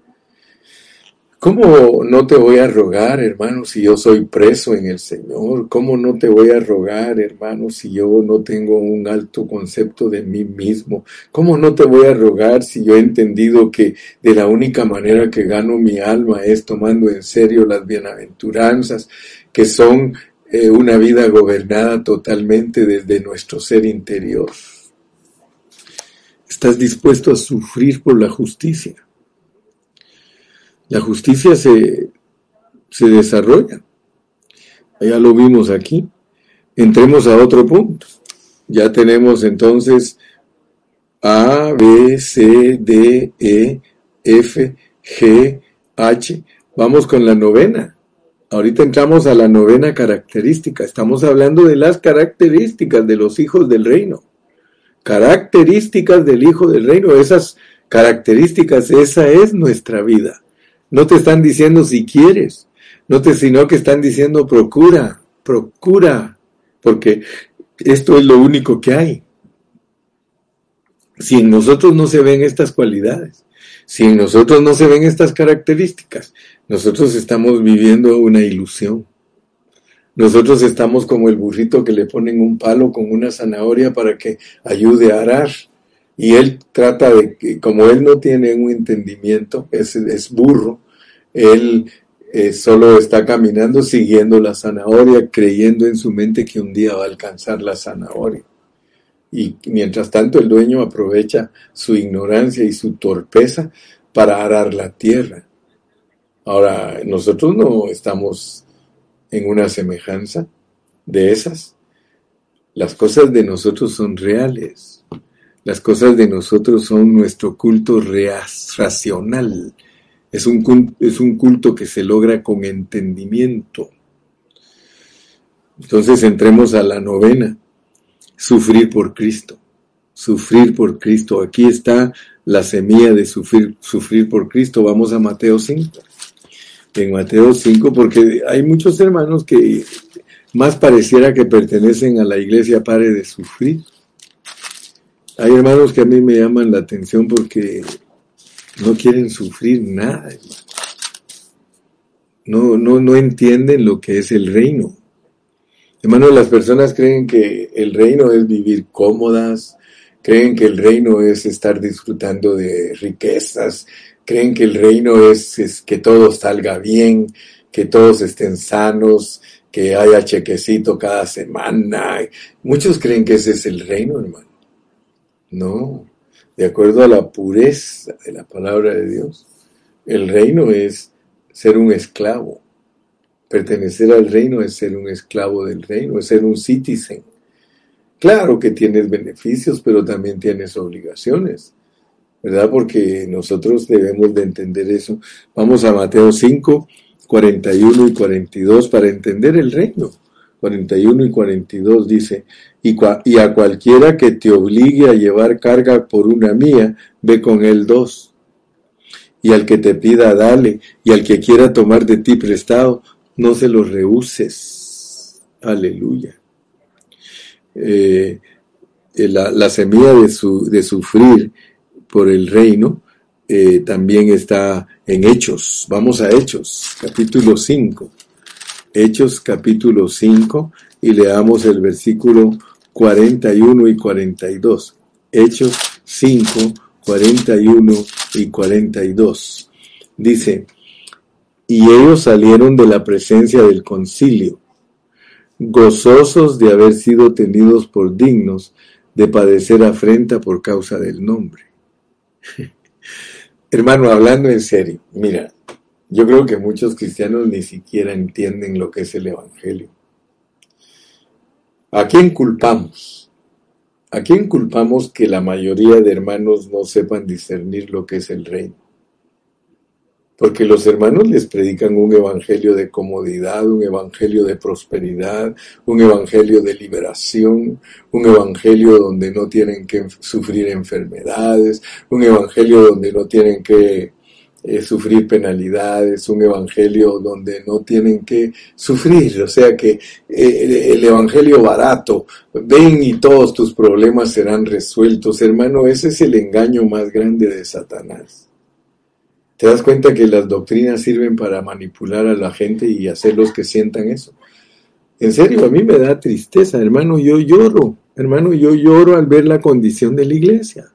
¿Cómo no te voy a rogar, hermano, si yo soy preso en el Señor? ¿Cómo no te voy a rogar, hermano, si yo no tengo un alto concepto de mí mismo? ¿Cómo no te voy a rogar si yo he entendido que de la única manera que gano mi alma es tomando en serio las bienaventuranzas, que son eh, una vida gobernada totalmente desde nuestro ser interior? ¿Estás dispuesto a sufrir por la justicia? La justicia se, se desarrolla. Ya lo vimos aquí. Entremos a otro punto. Ya tenemos entonces A, B, C, D, E, F, G, H. Vamos con la novena. Ahorita entramos a la novena característica. Estamos hablando de las características de los hijos del reino. Características del hijo del reino. Esas características, esa es nuestra vida. No te están diciendo si quieres, no te, sino que están diciendo procura, procura, porque esto es lo único que hay. Si en nosotros no se ven estas cualidades, si en nosotros no se ven estas características, nosotros estamos viviendo una ilusión. Nosotros estamos como el burrito que le ponen un palo con una zanahoria para que ayude a arar. Y él trata de como él no tiene un entendimiento, es, es burro, él eh, solo está caminando siguiendo la zanahoria, creyendo en su mente que un día va a alcanzar la zanahoria. Y mientras tanto el dueño aprovecha su ignorancia y su torpeza para arar la tierra. Ahora, nosotros no estamos en una semejanza de esas. Las cosas de nosotros son reales. Las cosas de nosotros son nuestro culto racional, es un, es un culto que se logra con entendimiento. Entonces entremos a la novena, sufrir por Cristo, sufrir por Cristo. Aquí está la semilla de sufrir, sufrir por Cristo. Vamos a Mateo 5. En Mateo 5, porque hay muchos hermanos que más pareciera que pertenecen a la iglesia pare de sufrir. Hay hermanos que a mí me llaman la atención porque no quieren sufrir nada, No, no, no entienden lo que es el reino. Hermano, las personas creen que el reino es vivir cómodas, creen que el reino es estar disfrutando de riquezas, creen que el reino es, es, que todo salga bien, que todos estén sanos, que haya chequecito cada semana. Muchos creen que ese es el reino, hermano. No, de acuerdo a la pureza de la palabra de Dios. El reino es ser un esclavo. Pertenecer al reino es ser un esclavo del reino, es ser un citizen. Claro que tienes beneficios, pero también tienes obligaciones, ¿verdad? Porque nosotros debemos de entender eso. Vamos a Mateo 5, 41 y 42 para entender el reino. 41 y 42 dice, y, a cualquiera que te obligue a llevar carga por una mía, ve con él dos. Y al que te pida, dale, y al que quiera tomar de ti prestado, no se lo rehuses. Aleluya. Eh, la, semilla de sufrir por el reino eh, también está en Hechos. Vamos a Hechos, capítulo 5. Hechos capítulo 5 y leamos el versículo 41 y 42. Hechos 5, 41 y 42. Dice, y ellos salieron de la presencia del concilio, gozosos de haber sido tenidos por dignos de padecer afrenta por causa del nombre. Hermano, hablando en serio, mira, yo creo que muchos cristianos ni siquiera entienden lo que es el Evangelio. ¿A quién culpamos? ¿A quién culpamos que la mayoría de hermanos no sepan discernir lo que es el reino? Porque los hermanos les predican un evangelio de comodidad, un evangelio de prosperidad, un evangelio de liberación, un evangelio donde no tienen que sufrir enfermedades, un evangelio donde no tienen que eh, sufrir penalidades, un evangelio donde no tienen que sufrir, o sea que eh, el evangelio barato, ven y todos tus problemas serán resueltos, hermano, ese es el engaño más grande de Satanás. ¿Te das cuenta que las doctrinas sirven para manipular a la gente y hacerlos que sientan eso? En serio, a mí me da tristeza, hermano, yo lloro, hermano, yo lloro al ver la condición de la iglesia.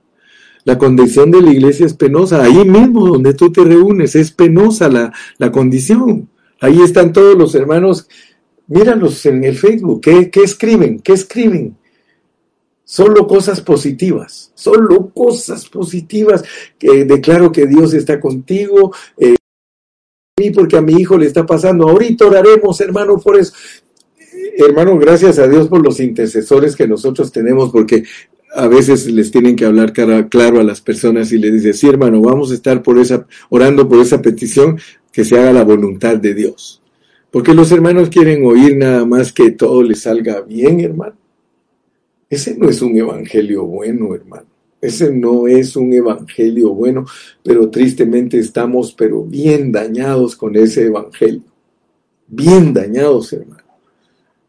La condición de la iglesia es penosa. Ahí mismo donde tú te reúnes es penosa la, condición. Ahí están todos los hermanos. Míralos en el Facebook. ¿Qué, escriben? ¿Qué escriben? Solo cosas positivas. Solo cosas positivas. Que declaro que Dios está contigo. Eh, porque a mi hijo le está pasando. Ahorita oraremos, hermano, por eso hermano, gracias a Dios por los intercesores que nosotros tenemos, porque a veces les tienen que hablar claro a las personas y les dice, sí hermano, vamos a estar por esa, orando por esa petición, que se haga la voluntad de Dios. Porque los hermanos quieren oír nada más que todo les salga bien, hermano. Ese no es un evangelio bueno, hermano. Ese no es un evangelio bueno, pero tristemente estamos pero bien dañados con ese evangelio. Bien dañados, hermano.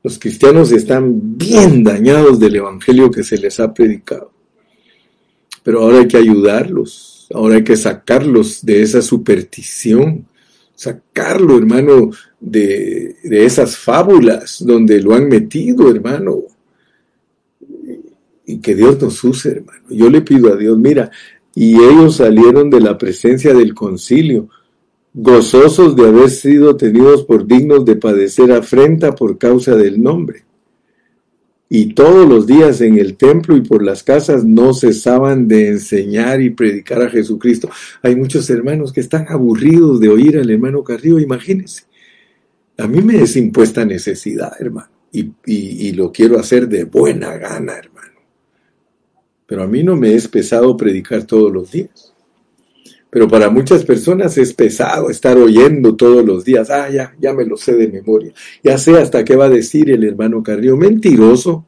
Los cristianos están bien dañados del evangelio que se les ha predicado. Pero ahora hay que ayudarlos, ahora hay que sacarlos de esa superstición, sacarlo, hermano, de, esas fábulas donde lo han metido, hermano. Y que Dios nos use, hermano. Yo le pido a Dios, mira, y ellos salieron de la presencia del concilio gozosos de haber sido tenidos por dignos de padecer afrenta por causa del nombre. Y todos los días en el templo y por las casas no cesaban de enseñar y predicar a Jesucristo. Hay muchos hermanos que están aburridos de oír al hermano Carrillo, imagínense. A mí me es impuesta necesidad, hermano, y, y lo quiero hacer de buena gana, hermano. Pero a mí no me es pesado predicar todos los días. Pero para muchas personas es pesado estar oyendo todos los días, ah, ya, ya me lo sé de memoria. Ya sé hasta qué va a decir el hermano Carrillo. Mentiroso.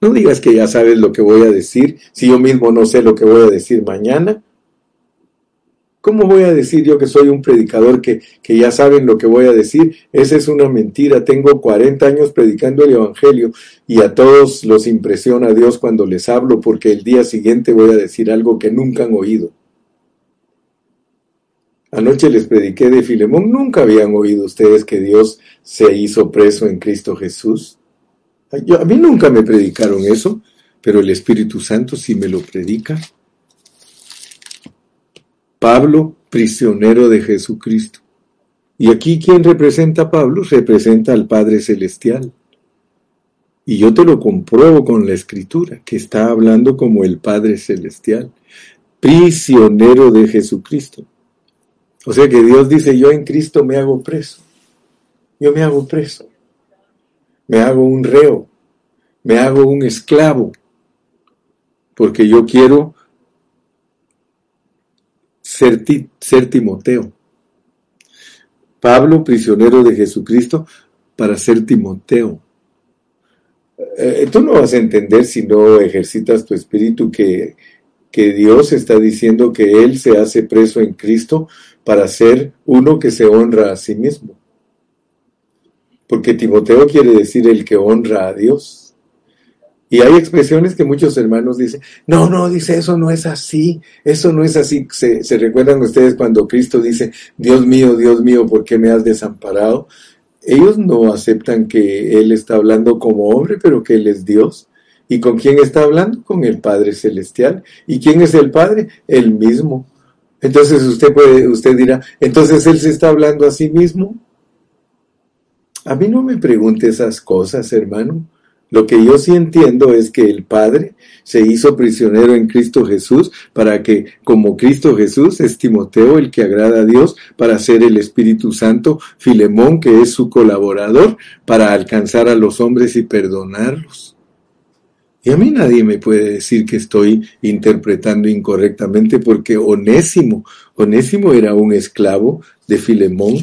No digas que ya sabes lo que voy a decir, si yo mismo no sé lo que voy a decir mañana. ¿Cómo voy a decir yo que soy un predicador que, que ya saben lo que voy a decir? Esa es una mentira. Tengo 40 años predicando el Evangelio y a todos los impresiona Dios cuando les hablo porque el día siguiente voy a decir algo que nunca han oído. Anoche les prediqué de Filemón. ¿Nunca habían oído ustedes que Dios se hizo preso en Cristo Jesús? a mí nunca me predicaron eso, pero el Espíritu Santo sí me lo predica. Pablo, prisionero de Jesucristo. Y aquí, ¿quién representa a Pablo? Representa al Padre Celestial. Y yo te lo compruebo con la escritura, que está hablando como el Padre Celestial, prisionero de Jesucristo. O sea que Dios dice, yo en Cristo me hago preso. Yo me hago preso. Me hago un reo. Me hago un esclavo. Porque yo quiero ser, Timoteo. Pablo, prisionero de Jesucristo, para ser Timoteo. Eh, tú no vas a entender si no ejercitas tu espíritu que, que Dios está diciendo que Él se hace preso en Cristo para ser uno que se honra a sí mismo. Porque Timoteo quiere decir el que honra a Dios. Y hay expresiones que muchos hermanos dicen, no, no, dice, eso no es así, eso no es así. Se, recuerdan ustedes cuando Cristo dice, Dios mío, Dios mío, ¿por qué me has desamparado? Ellos no aceptan que Él está hablando como hombre, pero que Él es Dios. ¿Y con quién está hablando? Con el Padre Celestial. ¿Y quién es el Padre? Él mismo. Entonces usted puede, usted dirá, entonces Él se está hablando a sí mismo. A mí no me pregunte esas cosas, hermano. Lo que yo sí entiendo es que el Padre se hizo prisionero en Cristo Jesús para que, como Cristo Jesús, es Timoteo el que agrada a Dios para ser el Espíritu Santo, Filemón, que es su colaborador, para alcanzar a los hombres y perdonarlos. Y a mí nadie me puede decir que estoy interpretando incorrectamente porque Onésimo, era un esclavo de Filemón.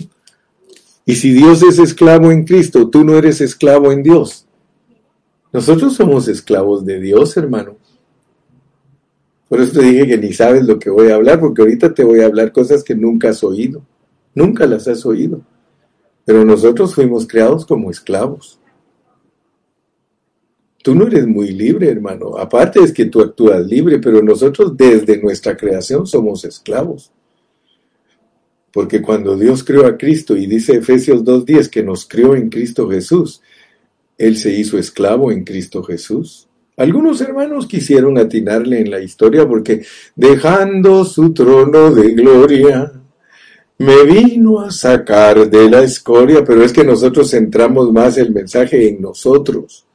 Y si Dios es esclavo en Cristo, tú no eres esclavo en Dios. Nosotros somos esclavos de Dios, hermano. Por eso te dije que ni sabes lo que voy a hablar, porque ahorita te voy a hablar cosas que nunca has oído. Nunca las has oído. Pero nosotros fuimos creados como esclavos. Tú no eres muy libre, hermano. Aparte es que tú actúas libre, pero nosotros desde nuestra creación somos esclavos. Porque cuando Dios creó a Cristo y dice Efesios 2.10 que nos creó en Cristo Jesús, él se hizo esclavo en Cristo Jesús. Algunos hermanos quisieron atinarle en la historia porque dejando su trono de gloria, me vino a sacar de la escoria, pero es que nosotros centramos más el mensaje en nosotros.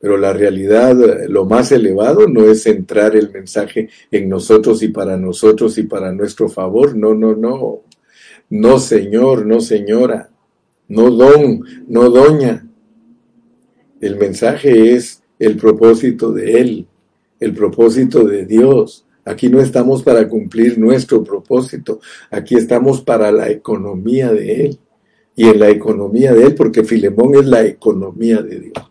Pero la realidad, lo más elevado no es centrar el mensaje en nosotros y para nosotros y para nuestro favor. No, no, no. No, señor, no, señora. No, don, no, doña. El mensaje es el propósito de Él, el propósito de Dios. Aquí no estamos para cumplir nuestro propósito, aquí estamos para la economía de Él. Y en la economía de Él, porque Filemón es la economía de Dios.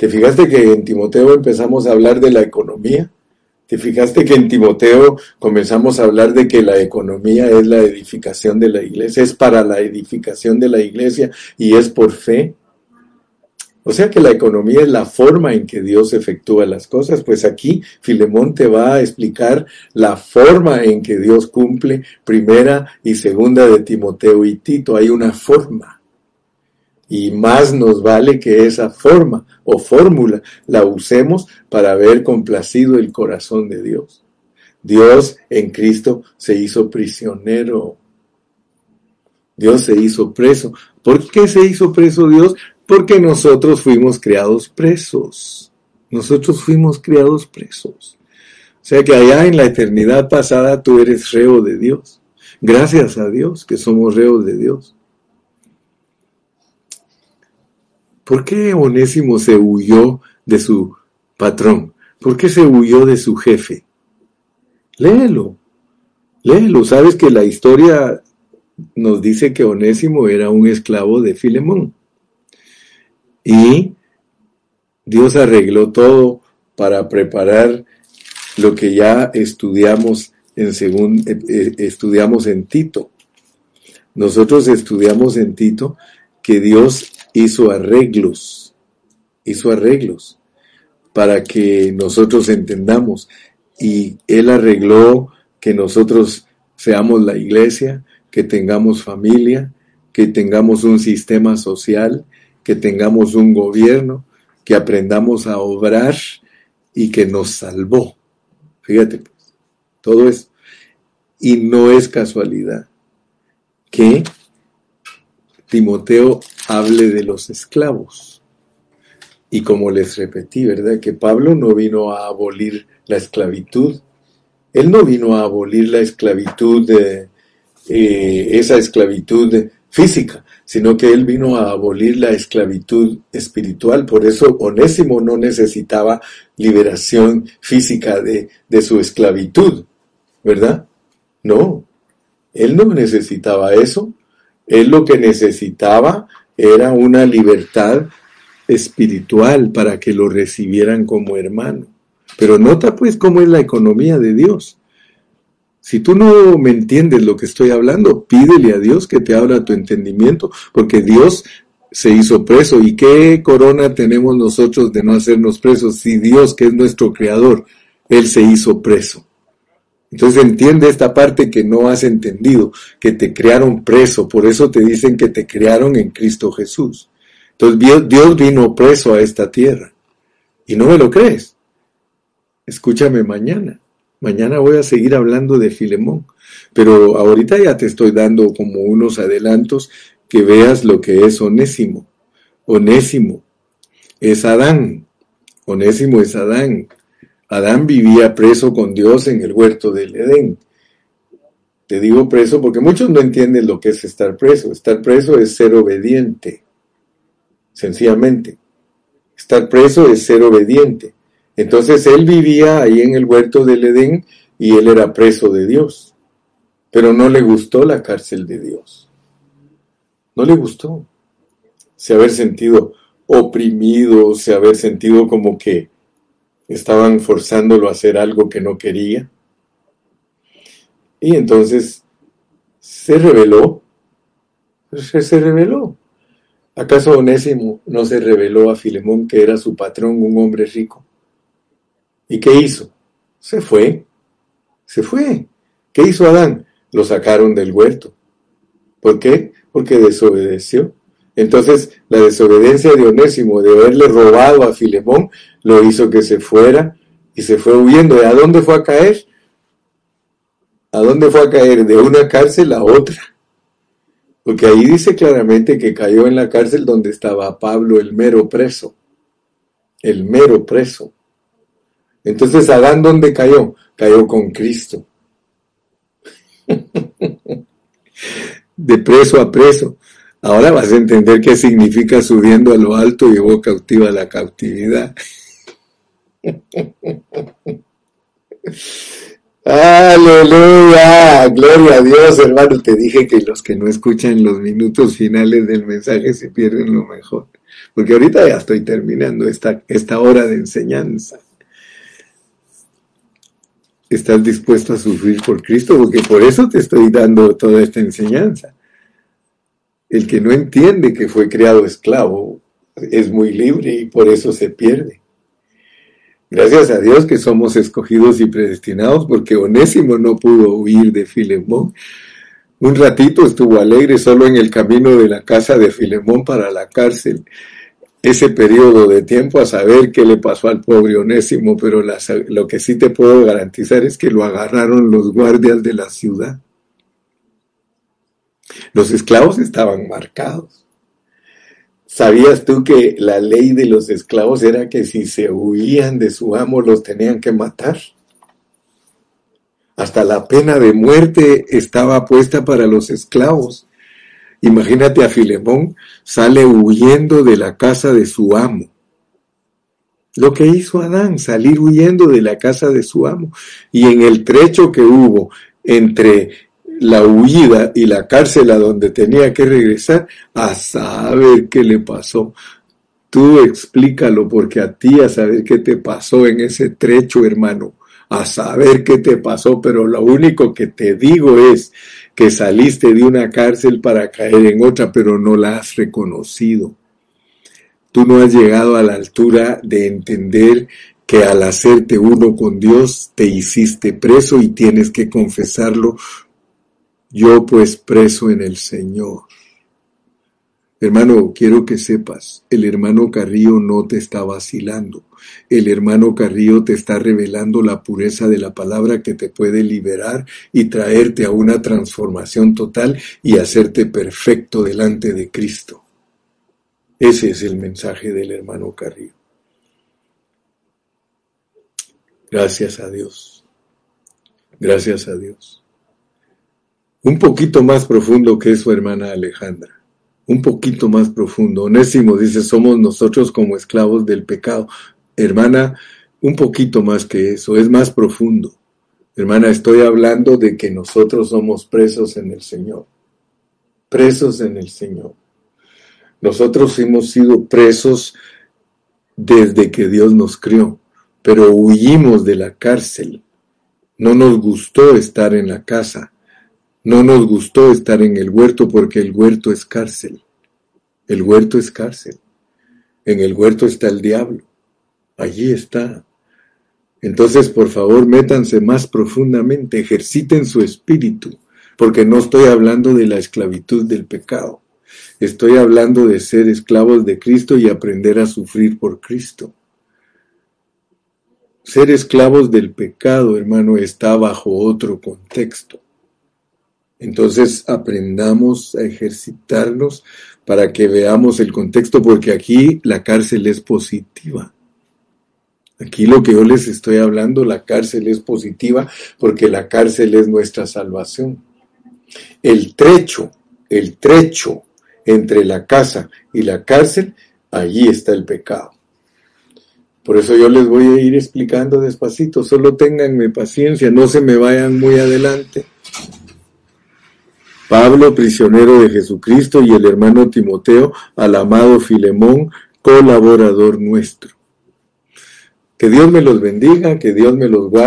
¿Te fijaste que en Timoteo empezamos a hablar de la economía? ¿Te fijaste que en Timoteo comenzamos a hablar de que la economía es la edificación de la iglesia, es para la edificación de la iglesia y es por fe? O sea que la economía es la forma en que Dios efectúa las cosas, pues aquí Filemón te va a explicar la forma en que Dios cumple primera y segunda de Timoteo y Tito. Hay una forma. Y más nos vale que esa forma o fórmula la usemos para haber complacido el corazón de Dios. Dios en Cristo se hizo prisionero. Dios se hizo preso. ¿Por qué se hizo preso Dios? Porque nosotros fuimos criados presos. Nosotros fuimos criados presos. O sea que allá en la eternidad pasada tú eres reo de Dios. Gracias a Dios que somos reos de Dios. ¿Por qué Onésimo se huyó de su patrón? ¿Por qué se huyó de su jefe? Léelo, léelo. Sabes que la historia nos dice que Onésimo era un esclavo de Filemón. Y Dios arregló todo para preparar lo que ya estudiamos en, eh, eh, estudiamos en Tito. Nosotros estudiamos en Tito que Dios hizo arreglos, hizo arreglos para que nosotros entendamos. Y Él arregló que nosotros seamos la iglesia, que tengamos familia, que tengamos un sistema social, que tengamos un gobierno, que aprendamos a obrar y que nos salvó. Fíjate, todo eso. Y no es casualidad que Timoteo hable de los esclavos. Y como les repetí, ¿verdad? Que Pablo no vino a abolir la esclavitud. Él no vino a abolir la esclavitud, eh, esa esclavitud física, sino que él vino a abolir la esclavitud espiritual. Por eso Onésimo no necesitaba liberación física de, de su esclavitud, ¿verdad? No, él no necesitaba eso. Él lo que necesitaba era una libertad espiritual para que lo recibieran como hermano. Pero nota pues cómo es la economía de Dios. Si tú no me entiendes lo que estoy hablando, pídele a Dios que te abra tu entendimiento, porque Dios se hizo preso. ¿Y qué corona tenemos nosotros de no hacernos presos si Dios, que es nuestro creador, Él se hizo preso? Entonces entiende esta parte que no has entendido, que te crearon preso, por eso te dicen que te crearon en Cristo Jesús. Entonces Dios vino preso a esta tierra. Y no me lo crees. Escúchame mañana. Mañana voy a seguir hablando de Filemón. Pero ahorita ya te estoy dando como unos adelantos que veas lo que es Onésimo. Onésimo es Adán. Onésimo es Adán. Adán vivía preso con Dios en el huerto del Edén. Te digo preso porque muchos no entienden lo que es estar preso. Estar preso es ser obediente sencillamente. Estar preso es ser obediente. Entonces él vivía ahí en el huerto del Edén y él era preso de Dios. Pero no le gustó la cárcel de Dios. No le gustó. Se haber sentido oprimido, se haber sentido como que estaban forzándolo a hacer algo que no quería. Y entonces se rebeló. Se, se rebeló. ¿Acaso Onésimo no se reveló a Filemón que era su patrón, un hombre rico? ¿Y qué hizo? Se fue. Se fue. ¿Qué hizo Adán? Lo sacaron del huerto. ¿Por qué? Porque desobedeció. Entonces, la desobediencia de Onésimo de haberle robado a Filemón lo hizo que se fuera y se fue huyendo. ¿Y a dónde fue a caer? ¿A dónde fue a caer? De una cárcel a otra. Porque ahí dice claramente que cayó en la cárcel donde estaba Pablo, el mero preso. El mero preso. Entonces, Adán, ¿dónde cayó? Cayó con Cristo. De preso a preso. Ahora vas a entender qué significa subiendo a lo alto llevó cautiva la cautividad. Aleluya, gloria a Dios, hermano. Te dije que los que no escuchan los minutos finales del mensaje se pierden lo mejor. Porque ahorita ya estoy terminando esta, esta hora de enseñanza. ¿Estás dispuesto a sufrir por Cristo? Porque por eso te estoy dando toda esta enseñanza. El que no entiende que fue creado esclavo es muy libre y por eso se pierde. Gracias a Dios que somos escogidos y predestinados porque Onésimo no pudo huir de Filemón. Un ratito estuvo alegre solo en el camino de la casa de Filemón para la cárcel. Ese periodo de tiempo a saber qué le pasó al pobre Onésimo, pero lo que sí te puedo garantizar es que lo agarraron los guardias de la ciudad. Los esclavos estaban marcados. ¿Sabías tú que la ley de los esclavos era que si se huían de su amo los tenían que matar? Hasta la pena de muerte estaba puesta para los esclavos. Imagínate a Filemón, sale huyendo de la casa de su amo. Lo que hizo Adán, salir huyendo de la casa de su amo. Y en el trecho que hubo entre la huida y la cárcel a donde tenía que regresar, a saber qué le pasó. Tú explícalo porque a ti a saber qué te pasó en ese trecho, hermano, a saber qué te pasó, pero lo único que te digo es que saliste de una cárcel para caer en otra, pero no la has reconocido. Tú no has llegado a la altura de entender que al hacerte uno con Dios te hiciste preso y tienes que confesarlo yo pues preso en el Señor. Hermano, quiero que sepas, el hermano Carrillo no te está vacilando. El hermano Carrillo te está revelando la pureza de la palabra que te puede liberar y traerte a una transformación total y hacerte perfecto delante de Cristo. Ese es el mensaje del hermano Carrillo. Gracias a Dios. Gracias a Dios. Un poquito más profundo que su hermana Alejandra. Un poquito más profundo. Onésimo dice, somos nosotros como esclavos del pecado. Hermana, un poquito más que eso, es más profundo. Hermana, estoy hablando de que nosotros somos presos en el Señor. Presos en el Señor. Nosotros hemos sido presos desde que Dios nos crió, pero huimos de la cárcel. No nos gustó estar en la casa. No nos gustó estar en el huerto porque el huerto es cárcel. El huerto es cárcel. En el huerto está el diablo. Allí está. Entonces, por favor, métanse más profundamente, ejerciten su espíritu, porque no estoy hablando de la esclavitud del pecado. Estoy hablando de ser esclavos de Cristo y aprender a sufrir por Cristo. Ser esclavos del pecado, hermano, está bajo otro contexto. Entonces aprendamos a ejercitarnos para que veamos el contexto, porque aquí la cárcel es positiva. Aquí lo que yo les estoy hablando, la cárcel es positiva porque la cárcel es nuestra salvación. El trecho, el trecho entre la casa y la cárcel, allí está el pecado. Por eso yo les voy a ir explicando despacito, solo ténganme paciencia, no se me vayan muy adelante. Pablo, prisionero de Jesucristo, y el hermano Timoteo, al amado Filemón, colaborador nuestro. Que Dios me los bendiga, que Dios me los guarde.